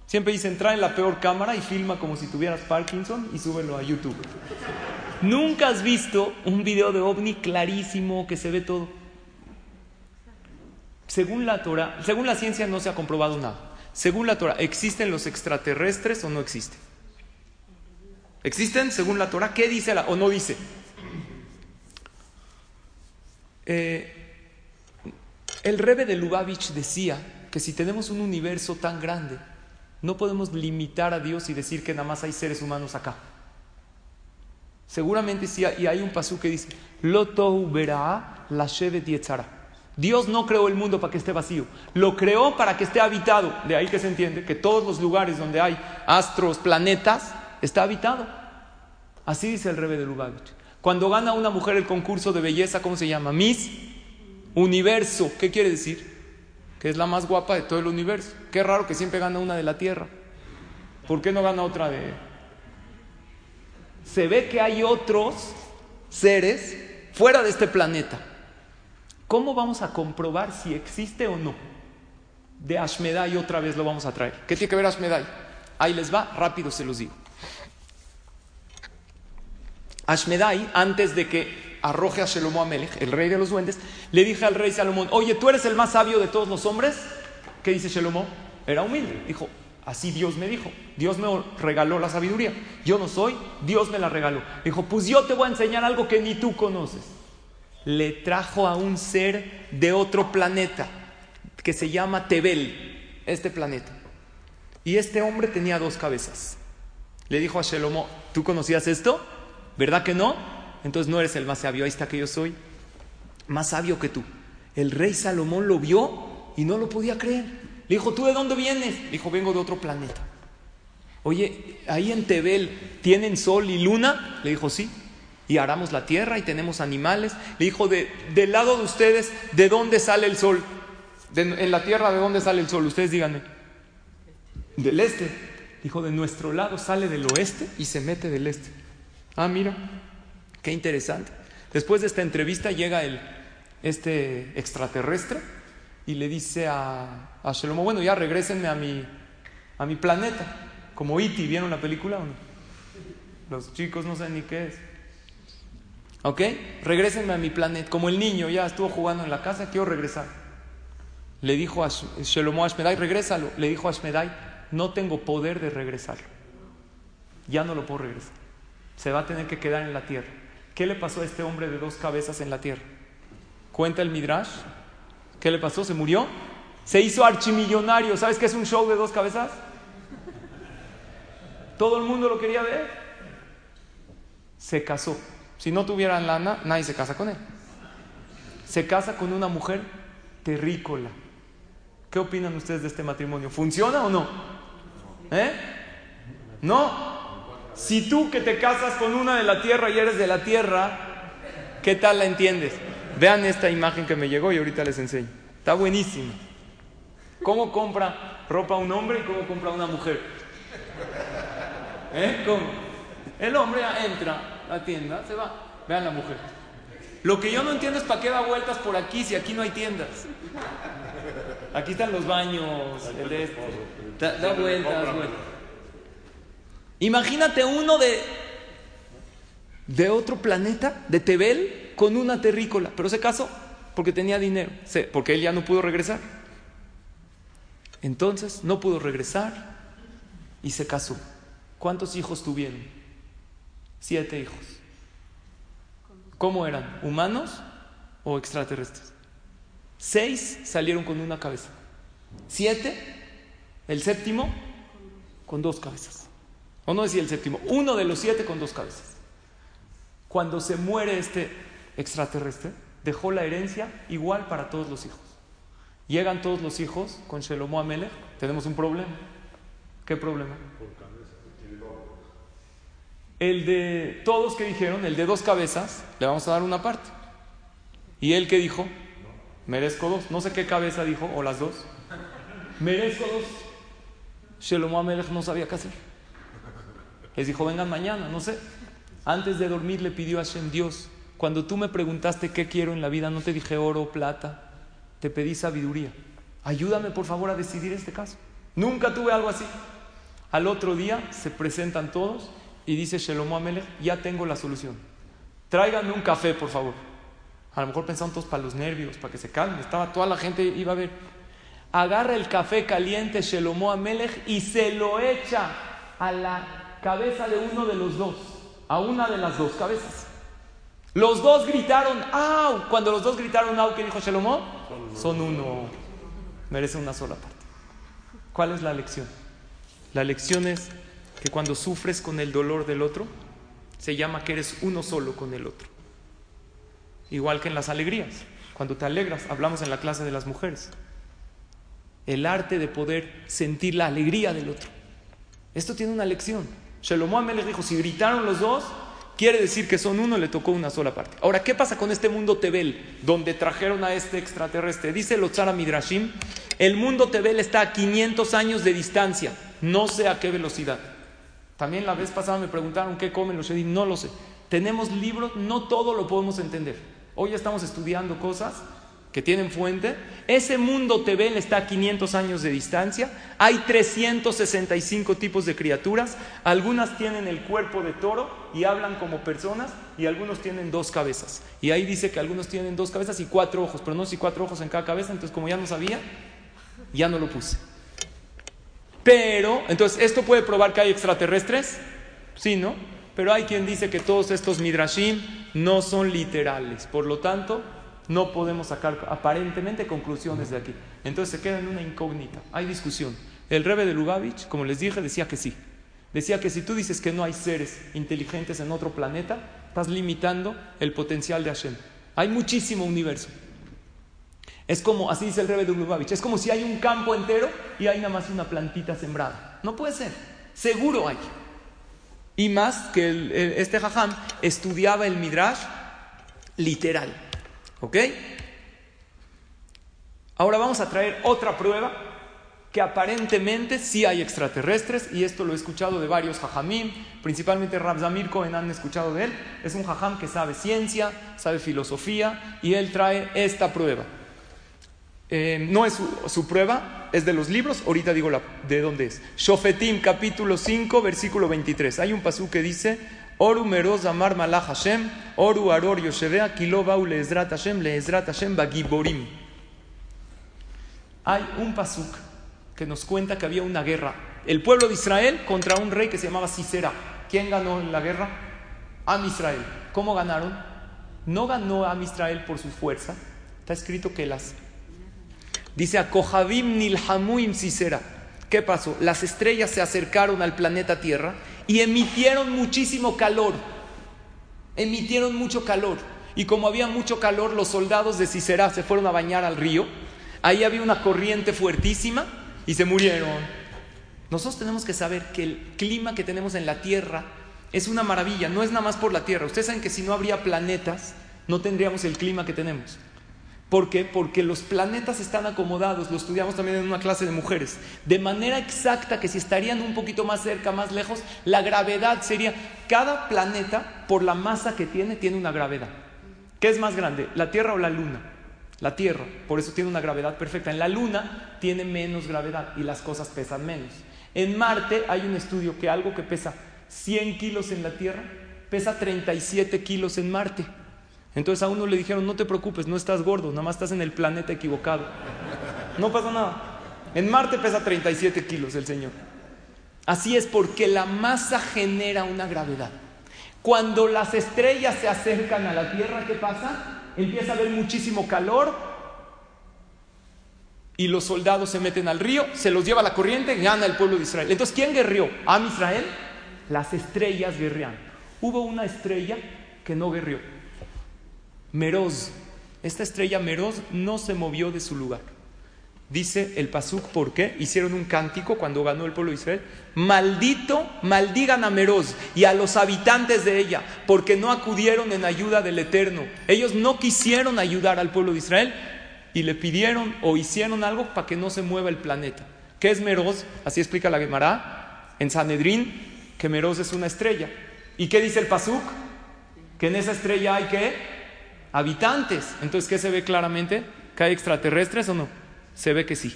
Siempre dicen, trae la peor cámara y filma como si tuvieras Parkinson y súbelo a YouTube. Nunca has visto un video de ovni clarísimo que se ve todo. Según la Torah, según la ciencia no se ha comprobado nada. Según la Torah, ¿existen los extraterrestres o no existen? ¿Existen según la Torah? ¿Qué dice la, o no dice? Eh, el Rebe de Lubavitch decía que si tenemos un universo tan grande, no podemos limitar a Dios y decir que nada más hay seres humanos acá. Seguramente sí, y hay un pasú que dice, Loto verá la Dios no creó el mundo para que esté vacío, lo creó para que esté habitado. De ahí que se entiende que todos los lugares donde hay astros, planetas, está habitado. Así dice el Rebe de Lubavitch. Cuando gana una mujer el concurso de belleza, ¿cómo se llama? Miss Universo. ¿Qué quiere decir? Que es la más guapa de todo el universo. Qué raro que siempre gana una de la Tierra. ¿Por qué no gana otra de... Se ve que hay otros seres fuera de este planeta ¿Cómo vamos a comprobar si existe o no? De Ashmedai otra vez lo vamos a traer. ¿Qué tiene que ver Ashmedai? Ahí les va, rápido se los digo. Ashmedai, antes de que arroje a Shelomo Amelech, el rey de los duendes, le dije al rey Salomón, oye, ¿tú eres el más sabio de todos los hombres? ¿Qué dice Shelomo? Era humilde. Dijo, así Dios me dijo. Dios me regaló la sabiduría. Yo no soy, Dios me la regaló. Dijo, pues yo te voy a enseñar algo que ni tú conoces le trajo a un ser de otro planeta que se llama Tebel, este planeta. Y este hombre tenía dos cabezas. Le dijo a Shelomo, ¿tú conocías esto? ¿Verdad que no? Entonces no eres el más sabio, ahí está que yo soy más sabio que tú. El rey Salomón lo vio y no lo podía creer. Le dijo, ¿tú de dónde vienes? Le dijo, vengo de otro planeta. Oye, ahí en Tebel, ¿tienen sol y luna? Le dijo, sí y aramos la tierra y tenemos animales. Le dijo, de, del lado de ustedes, ¿de dónde sale el sol? en la tierra, ¿de dónde sale el sol? Ustedes díganme. Del este. Dijo, de nuestro lado sale del oeste y se mete del este. Ah, mira, qué interesante. Después de esta entrevista llega el, este extraterrestre y le dice a, a Shelomo, bueno, ya regrésenme a mi, a mi planeta. Como Iti, e ¿vieron la película o no? Los chicos no saben ni qué es. ¿Ok? Regrésenme a mi planeta. Como el niño ya estuvo jugando en la casa, quiero regresar. Le dijo a Shelomo Ashmedai, regrésalo. Le dijo a Ashmedai, no tengo poder de regresar. Ya no lo puedo regresar. Se va a tener que quedar en la tierra. ¿Qué le pasó a este hombre de dos cabezas en la tierra? Cuenta el Midrash. ¿Qué le pasó? ¿Se murió? Se hizo archimillonario. ¿Sabes qué es un show de dos cabezas? Todo el mundo lo quería ver. Se casó. Si no tuvieran lana, nadie se casa con él. Se casa con una mujer terrícola. ¿Qué opinan ustedes de este matrimonio? ¿Funciona o no? ¿Eh? ¿No? Si tú que te casas con una de la tierra y eres de la tierra, ¿qué tal la entiendes? Vean esta imagen que me llegó y ahorita les enseño. Está buenísimo. ¿Cómo compra ropa un hombre y cómo compra una mujer? ¿Eh? ¿Cómo? El hombre entra la tienda, se va. Vean la mujer. Lo que yo no entiendo es para qué da vueltas por aquí si aquí no hay tiendas. Aquí están los baños, el este. Da, vueltas, Imagínate uno de, de otro planeta, de Tebel, con una terrícola. Pero se casó porque tenía dinero, porque él ya no pudo regresar. Entonces no pudo regresar y se casó. ¿Cuántos hijos tuvieron? Siete hijos. ¿Cómo eran? ¿Humanos o extraterrestres? Seis salieron con una cabeza. Siete, el séptimo, con dos cabezas. O no decía el séptimo, uno de los siete con dos cabezas. Cuando se muere este extraterrestre, dejó la herencia igual para todos los hijos. Llegan todos los hijos con Shelomo Amelech, tenemos un problema. ¿Qué problema? El de todos que dijeron, el de dos cabezas, le vamos a dar una parte. Y él que dijo, merezco dos. No sé qué cabeza dijo, o las dos. Merezco dos. Shelomo Amelech no sabía qué hacer. Les dijo, vengan mañana, no sé. Antes de dormir le pidió a Hashem, Dios, cuando tú me preguntaste qué quiero en la vida, no te dije oro plata, te pedí sabiduría. Ayúdame por favor a decidir este caso. Nunca tuve algo así. Al otro día se presentan todos y dice Shelomo Amelech, ya tengo la solución. Tráiganme un café, por favor. A lo mejor pensaron todos para los nervios, para que se calmen. Estaba toda la gente iba a ver. Agarra el café caliente Shelomo Amelech y se lo echa a la cabeza de uno de los dos, a una de las dos cabezas. Los dos gritaron, ¡au! Cuando los dos gritaron, ¡au! ¿Qué dijo Shelomo? Son uno. Merece una sola parte. ¿Cuál es la lección? La lección es que cuando sufres con el dolor del otro, se llama que eres uno solo con el otro. Igual que en las alegrías. Cuando te alegras, hablamos en la clase de las mujeres. El arte de poder sentir la alegría del otro. Esto tiene una lección. Shelomo Amelech dijo, si gritaron los dos, quiere decir que son uno, le tocó una sola parte. Ahora, ¿qué pasa con este mundo Tebel, donde trajeron a este extraterrestre? Dice el Otsara Midrashim, el mundo Tebel está a 500 años de distancia, no sé a qué velocidad. También la vez pasada me preguntaron qué comen los Shedim, no lo sé. Tenemos libros, no todo lo podemos entender. Hoy estamos estudiando cosas que tienen fuente. Ese mundo Tebel está a 500 años de distancia. Hay 365 tipos de criaturas. Algunas tienen el cuerpo de toro y hablan como personas y algunos tienen dos cabezas. Y ahí dice que algunos tienen dos cabezas y cuatro ojos, pero no si cuatro ojos en cada cabeza. Entonces como ya no sabía, ya no lo puse. Pero, entonces, ¿esto puede probar que hay extraterrestres? Sí, ¿no? Pero hay quien dice que todos estos midrashim no son literales. Por lo tanto, no podemos sacar aparentemente conclusiones de aquí. Entonces se queda en una incógnita. Hay discusión. El rebe de Lubavitch, como les dije, decía que sí. Decía que si tú dices que no hay seres inteligentes en otro planeta, estás limitando el potencial de Hashem. Hay muchísimo universo. Es como, así dice el rebe de Lubavitch, es como si hay un campo entero y hay nada más una plantita sembrada. No puede ser. Seguro hay. Y más que este jajam estudiaba el midrash literal. ¿Ok? Ahora vamos a traer otra prueba que aparentemente sí hay extraterrestres y esto lo he escuchado de varios jajamim, principalmente Rabzamir Cohen han escuchado de él. Es un jajam que sabe ciencia, sabe filosofía y él trae esta prueba. Eh, no es su, prueba, es de los libros, ahorita digo de dónde es. Shofetim capítulo 5 versículo 23. Hay un pasú que dice, Oru meroz amar Hashem, Oru aror yoshevea, leezrat Hashem, leezrat Hashem bagiborim. Hay un pasuk que nos cuenta que había una guerra. El pueblo de Israel contra un rey que se llamaba Sisera. ¿Quién ganó en la guerra? Am Israel. ¿Cómo ganaron? No ganó Am Israel por su fuerza. Está escrito que las Dice a Nilhamuim Sisera. ¿Qué pasó? Las estrellas se acercaron al planeta Tierra y emitieron muchísimo calor. Emitieron mucho calor. Y como había mucho calor, los soldados de Sisera se fueron a bañar al río. Ahí había una corriente fuertísima y se murieron. Nosotros tenemos que saber que el clima que tenemos en la Tierra es una maravilla, no es nada más por la Tierra. Ustedes saben que si no habría planetas, no tendríamos el clima que tenemos. ¿Por qué? Porque los planetas están acomodados, lo estudiamos también en una clase de mujeres, de manera exacta que si estarían un poquito más cerca, más lejos, la gravedad sería, cada planeta, por la masa que tiene, tiene una gravedad. ¿Qué es más grande, la Tierra o la Luna? La Tierra, por eso tiene una gravedad perfecta. En la Luna tiene menos gravedad y las cosas pesan menos. En Marte hay un estudio que algo que pesa 100 kilos en la Tierra, pesa 37 kilos en Marte. Entonces a uno le dijeron, no te preocupes, no estás gordo, nada más estás en el planeta equivocado. No pasa nada. En Marte pesa 37 kilos el Señor. Así es porque la masa genera una gravedad. Cuando las estrellas se acercan a la tierra, ¿qué pasa? Empieza a haber muchísimo calor y los soldados se meten al río, se los lleva la corriente, gana el pueblo de Israel. Entonces, ¿quién guerrió? ¿Am Israel? Las estrellas guerrean. Hubo una estrella que no guerrió. Meroz. Esta estrella Meroz no se movió de su lugar. Dice el Pasuk, ¿por qué? Hicieron un cántico cuando ganó el pueblo de Israel. Maldito, maldigan a Meroz y a los habitantes de ella, porque no acudieron en ayuda del Eterno. Ellos no quisieron ayudar al pueblo de Israel y le pidieron o hicieron algo para que no se mueva el planeta. ¿Qué es Meroz? Así explica la Gemara en Sanedrín, que Meroz es una estrella. ¿Y qué dice el Pasuk? Que en esa estrella hay que habitantes. Entonces, ¿qué se ve claramente? ¿Que hay extraterrestres o no? Se ve que sí.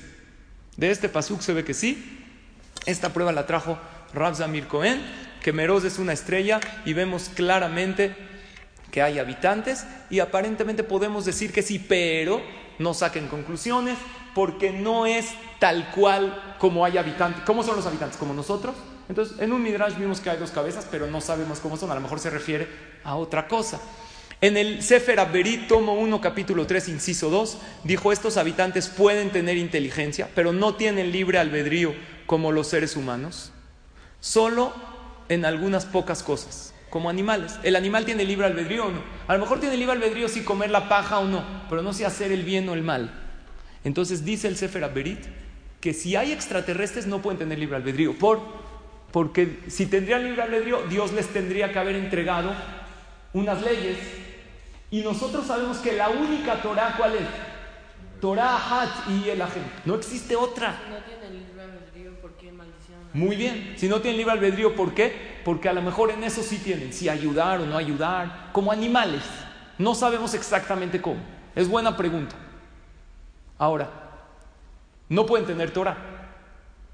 De este pasuk se ve que sí. Esta prueba la trajo Rav Zamir Cohen, que Meroz es una estrella y vemos claramente que hay habitantes y aparentemente podemos decir que sí, pero no saquen conclusiones porque no es tal cual como hay habitantes. ¿Cómo son los habitantes? ¿Como nosotros? Entonces, en un Midrash vimos que hay dos cabezas, pero no sabemos cómo son. A lo mejor se refiere a otra cosa. En el Sefer Aberit, tomo 1, capítulo 3, inciso 2, dijo, estos habitantes pueden tener inteligencia, pero no tienen libre albedrío como los seres humanos, solo en algunas pocas cosas, como animales. ¿El animal tiene libre albedrío o no? A lo mejor tiene libre albedrío si comer la paja o no, pero no si hacer el bien o el mal. Entonces dice el Sefer Aberit que si hay extraterrestres no pueden tener libre albedrío, por, porque si tendrían libre albedrío, Dios les tendría que haber entregado unas leyes y nosotros sabemos que la única Torah, ¿cuál es? Torah, Hat y el Ajem. No existe otra. Si no tienen libre albedrío, ¿por qué maldición? Muy bien. Si no tienen libre albedrío, ¿por qué? Porque a lo mejor en eso sí tienen. Si ayudar o no ayudar. Como animales. No sabemos exactamente cómo. Es buena pregunta. Ahora, no pueden tener Torah.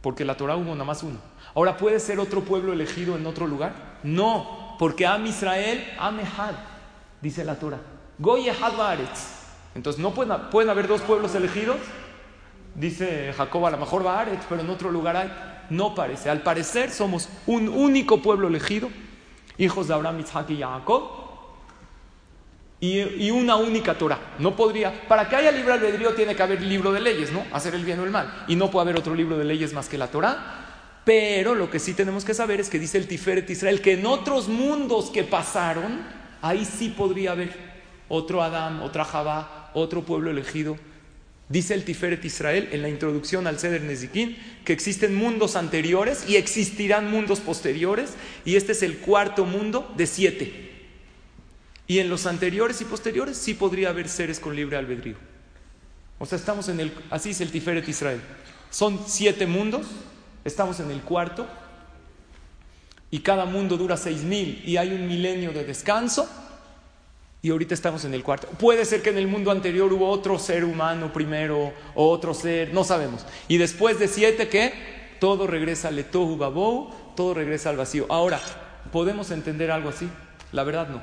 Porque la Torah hubo nada más uno. Ahora, ¿puede ser otro pueblo elegido en otro lugar? No. Porque Am Israel, Am Ehad dice la Torah. Goy Entonces, ¿no pueden, pueden, haber dos pueblos elegidos? Dice Jacob, a lo mejor Baaretz, pero en otro lugar hay. No parece. Al parecer somos un único pueblo elegido, hijos de Abraham, Isaac y Jacob, y, y, una única Torah. No podría. Para que haya libre albedrío tiene que haber libro de leyes, ¿no? Hacer el bien o el mal. Y no puede haber otro libro de leyes más que la Torah. Pero lo que sí tenemos que saber es que dice el Tiferet Israel que en otros mundos que pasaron, ahí sí podría haber otro Adán, otra Jabá, otro pueblo elegido. Dice el Tiferet Israel en la introducción al Seder Nezikin que existen mundos anteriores y existirán mundos posteriores, y este es el cuarto mundo de siete. Y en los anteriores y posteriores sí podría haber seres con libre albedrío. O sea, estamos en el, así es el Tiferet Israel. Son siete mundos, estamos en el cuarto, y cada mundo dura seis mil y hay un milenio de descanso y ahorita estamos en el cuarto. Puede ser que en el mundo anterior hubo otro ser humano primero o otro ser, no sabemos. Y después de siete, ¿qué? Todo regresa al tohu babou, todo regresa al vacío. Ahora, ¿podemos entender algo así? La verdad no.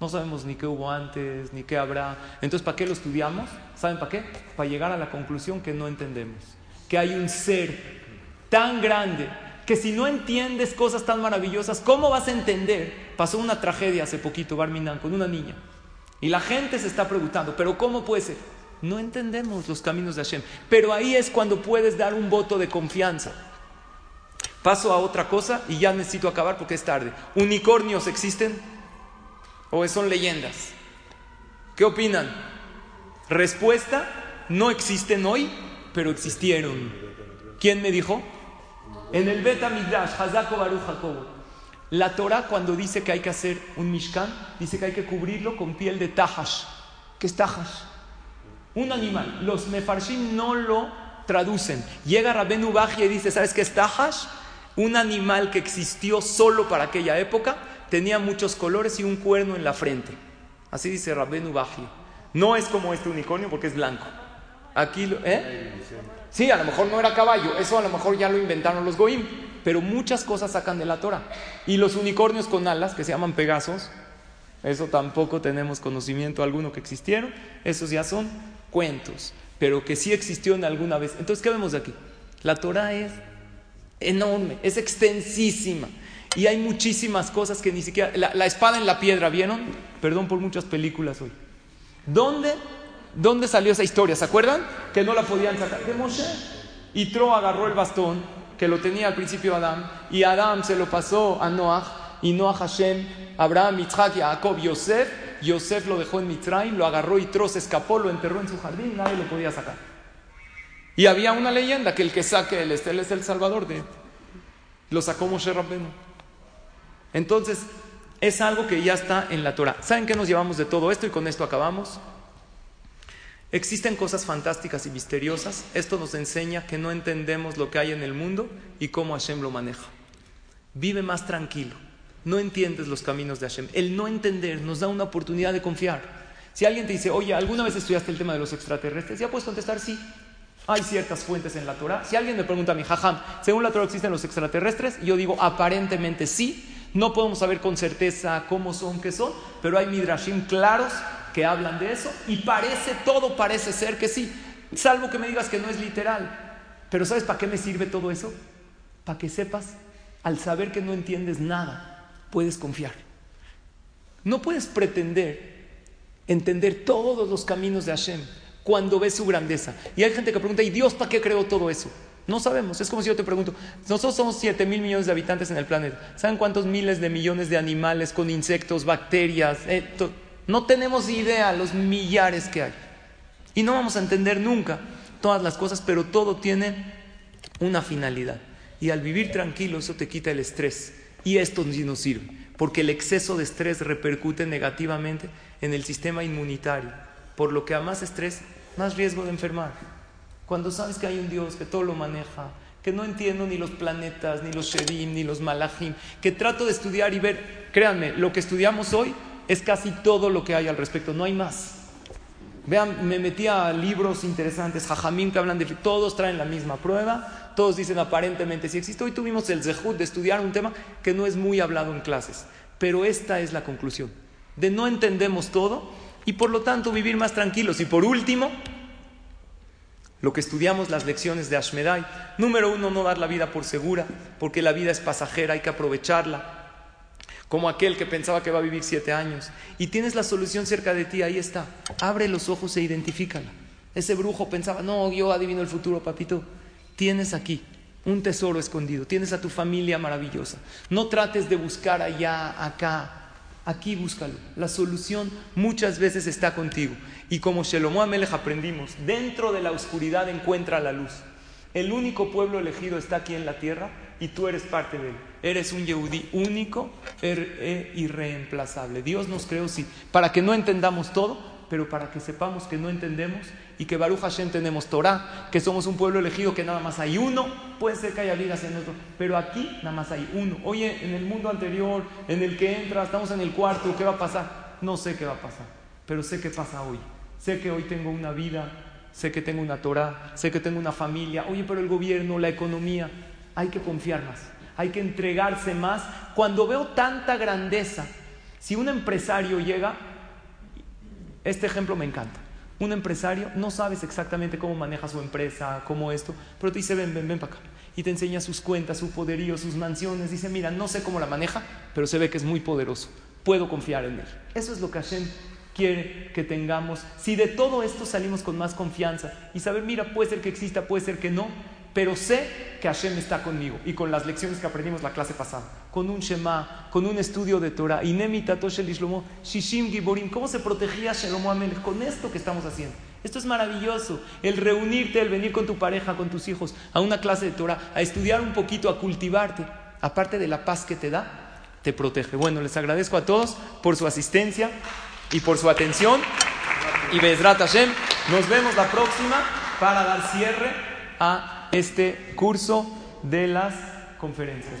No sabemos ni qué hubo antes, ni qué habrá. Entonces, ¿para qué lo estudiamos? ¿Saben para qué? Para llegar a la conclusión que no entendemos. Que hay un ser tan grande que si no entiendes cosas tan maravillosas, ¿cómo vas a entender? Pasó una tragedia hace poquito, Barminan, con una niña. Y la gente se está preguntando, ¿pero cómo puede ser? No entendemos los caminos de Hashem. Pero ahí es cuando puedes dar un voto de confianza. Paso a otra cosa y ya necesito acabar porque es tarde. ¿Unicornios existen? ¿O son leyendas? ¿Qué opinan? Respuesta, no existen hoy, pero existieron. ¿Quién me dijo? En el Bet Hazako Baruch Jacobo, la Torah cuando dice que hay que hacer un Mishkan, dice que hay que cubrirlo con piel de Tahash. ¿Qué es Tahash? Un animal. Los Mefarshim no lo traducen. Llega Rabenu Baji y dice, ¿sabes qué es Tahash? Un animal que existió solo para aquella época, tenía muchos colores y un cuerno en la frente. Así dice Rabenu Baji. No es como este unicornio porque es blanco. Aquí, ¿eh? Sí, a lo mejor no era caballo, eso a lo mejor ya lo inventaron los Goim, pero muchas cosas sacan de la Torah. Y los unicornios con alas, que se llaman Pegasos, eso tampoco tenemos conocimiento alguno que existieron, esos ya son cuentos, pero que sí existió en alguna vez. Entonces, ¿qué vemos de aquí? La Torah es enorme, es extensísima. Y hay muchísimas cosas que ni siquiera... La, la espada en la piedra, ¿vieron? Perdón por muchas películas hoy. ¿Dónde, ¿Dónde salió esa historia? ¿Se acuerdan? Que no la podían sacar. De Moshe. Y Tro agarró el bastón que lo tenía al principio Adán, y Adán se lo pasó a Noah, y Noah Hashem, Abraham, Yitzhak, Jacob, Yosef, Yosef lo dejó en Mitzrayim, lo agarró y Tro se escapó, lo enterró en su jardín, nadie lo podía sacar. Y había una leyenda que el que saque el estel es el salvador de lo sacó Moshe Rabbenu. Entonces, es algo que ya está en la Torah. ¿Saben qué nos llevamos de todo esto? Y con esto acabamos. Existen cosas fantásticas y misteriosas. Esto nos enseña que no entendemos lo que hay en el mundo y cómo Hashem lo maneja. Vive más tranquilo. No entiendes los caminos de Hashem. El no entender nos da una oportunidad de confiar. Si alguien te dice, oye, ¿alguna vez estudiaste el tema de los extraterrestres? Ya puedes contestar sí. Hay ciertas fuentes en la Torah. Si alguien me pregunta a mí, jajam, según la Torah existen los extraterrestres, yo digo aparentemente sí. No podemos saber con certeza cómo son, qué son, pero hay midrashim claros que hablan de eso y parece, todo parece ser que sí, salvo que me digas que no es literal. Pero ¿sabes para qué me sirve todo eso? Para que sepas, al saber que no entiendes nada, puedes confiar. No puedes pretender entender todos los caminos de Hashem cuando ves su grandeza. Y hay gente que pregunta, ¿y Dios para qué creó todo eso? No sabemos. Es como si yo te pregunto, nosotros somos 7 mil millones de habitantes en el planeta. ¿Saben cuántos miles de millones de animales con insectos, bacterias? Eh, no tenemos idea los millares que hay. Y no vamos a entender nunca todas las cosas, pero todo tiene una finalidad. Y al vivir tranquilo, eso te quita el estrés. Y esto sí nos sirve, porque el exceso de estrés repercute negativamente en el sistema inmunitario. Por lo que a más estrés, más riesgo de enfermar. Cuando sabes que hay un Dios que todo lo maneja, que no entiendo ni los planetas, ni los Shedim, ni los Malachim, que trato de estudiar y ver, créanme, lo que estudiamos hoy es casi todo lo que hay al respecto, no hay más. Vean, me metí a libros interesantes, Jajamim, que hablan de... Todos traen la misma prueba, todos dicen aparentemente si existe. Hoy tuvimos el zehut de estudiar un tema que no es muy hablado en clases, pero esta es la conclusión, de no entendemos todo y por lo tanto vivir más tranquilos. Y por último, lo que estudiamos las lecciones de Ashmedai, número uno, no dar la vida por segura, porque la vida es pasajera, hay que aprovecharla como aquel que pensaba que va a vivir siete años. Y tienes la solución cerca de ti, ahí está. Abre los ojos e identifícala. Ese brujo pensaba, no, yo adivino el futuro, papito. Tienes aquí un tesoro escondido, tienes a tu familia maravillosa. No trates de buscar allá, acá. Aquí búscalo. La solución muchas veces está contigo. Y como Shelomo Amelech aprendimos, dentro de la oscuridad encuentra la luz. El único pueblo elegido está aquí en la tierra y tú eres parte de él. Eres un Yehudí único e irreemplazable. Dios nos creó, sí, para que no entendamos todo, pero para que sepamos que no entendemos y que Baruch Hashem tenemos Torah, que somos un pueblo elegido, que nada más hay uno, puede ser que haya vidas en otro, pero aquí nada más hay uno. Oye, en el mundo anterior, en el que entras, estamos en el cuarto, ¿qué va a pasar? No sé qué va a pasar, pero sé qué pasa hoy. Sé que hoy tengo una vida, sé que tengo una Torah, sé que tengo una familia. Oye, pero el gobierno, la economía, hay que confiar más, hay que entregarse más. Cuando veo tanta grandeza, si un empresario llega, este ejemplo me encanta. Un empresario no sabes exactamente cómo maneja su empresa, cómo esto, pero te dice, ven, ven, ven para acá. Y te enseña sus cuentas, su poderío, sus mansiones. Dice, mira, no sé cómo la maneja, pero se ve que es muy poderoso. Puedo confiar en él. Eso es lo que Hashem quiere que tengamos. Si de todo esto salimos con más confianza y saber, mira, puede ser que exista, puede ser que no, pero sé que Hashem está conmigo y con las lecciones que aprendimos la clase pasada, con un Shema, con un estudio de Torah, Shishim Giborim, ¿cómo se protegía Shlomo Amelech con esto que estamos haciendo? Esto es maravilloso, el reunirte, el venir con tu pareja, con tus hijos a una clase de Torah, a estudiar un poquito, a cultivarte, aparte de la paz que te da, te protege. Bueno, les agradezco a todos por su asistencia y por su atención. Y Bezrat Hashem, nos vemos la próxima para dar cierre a este curso de las conferencias.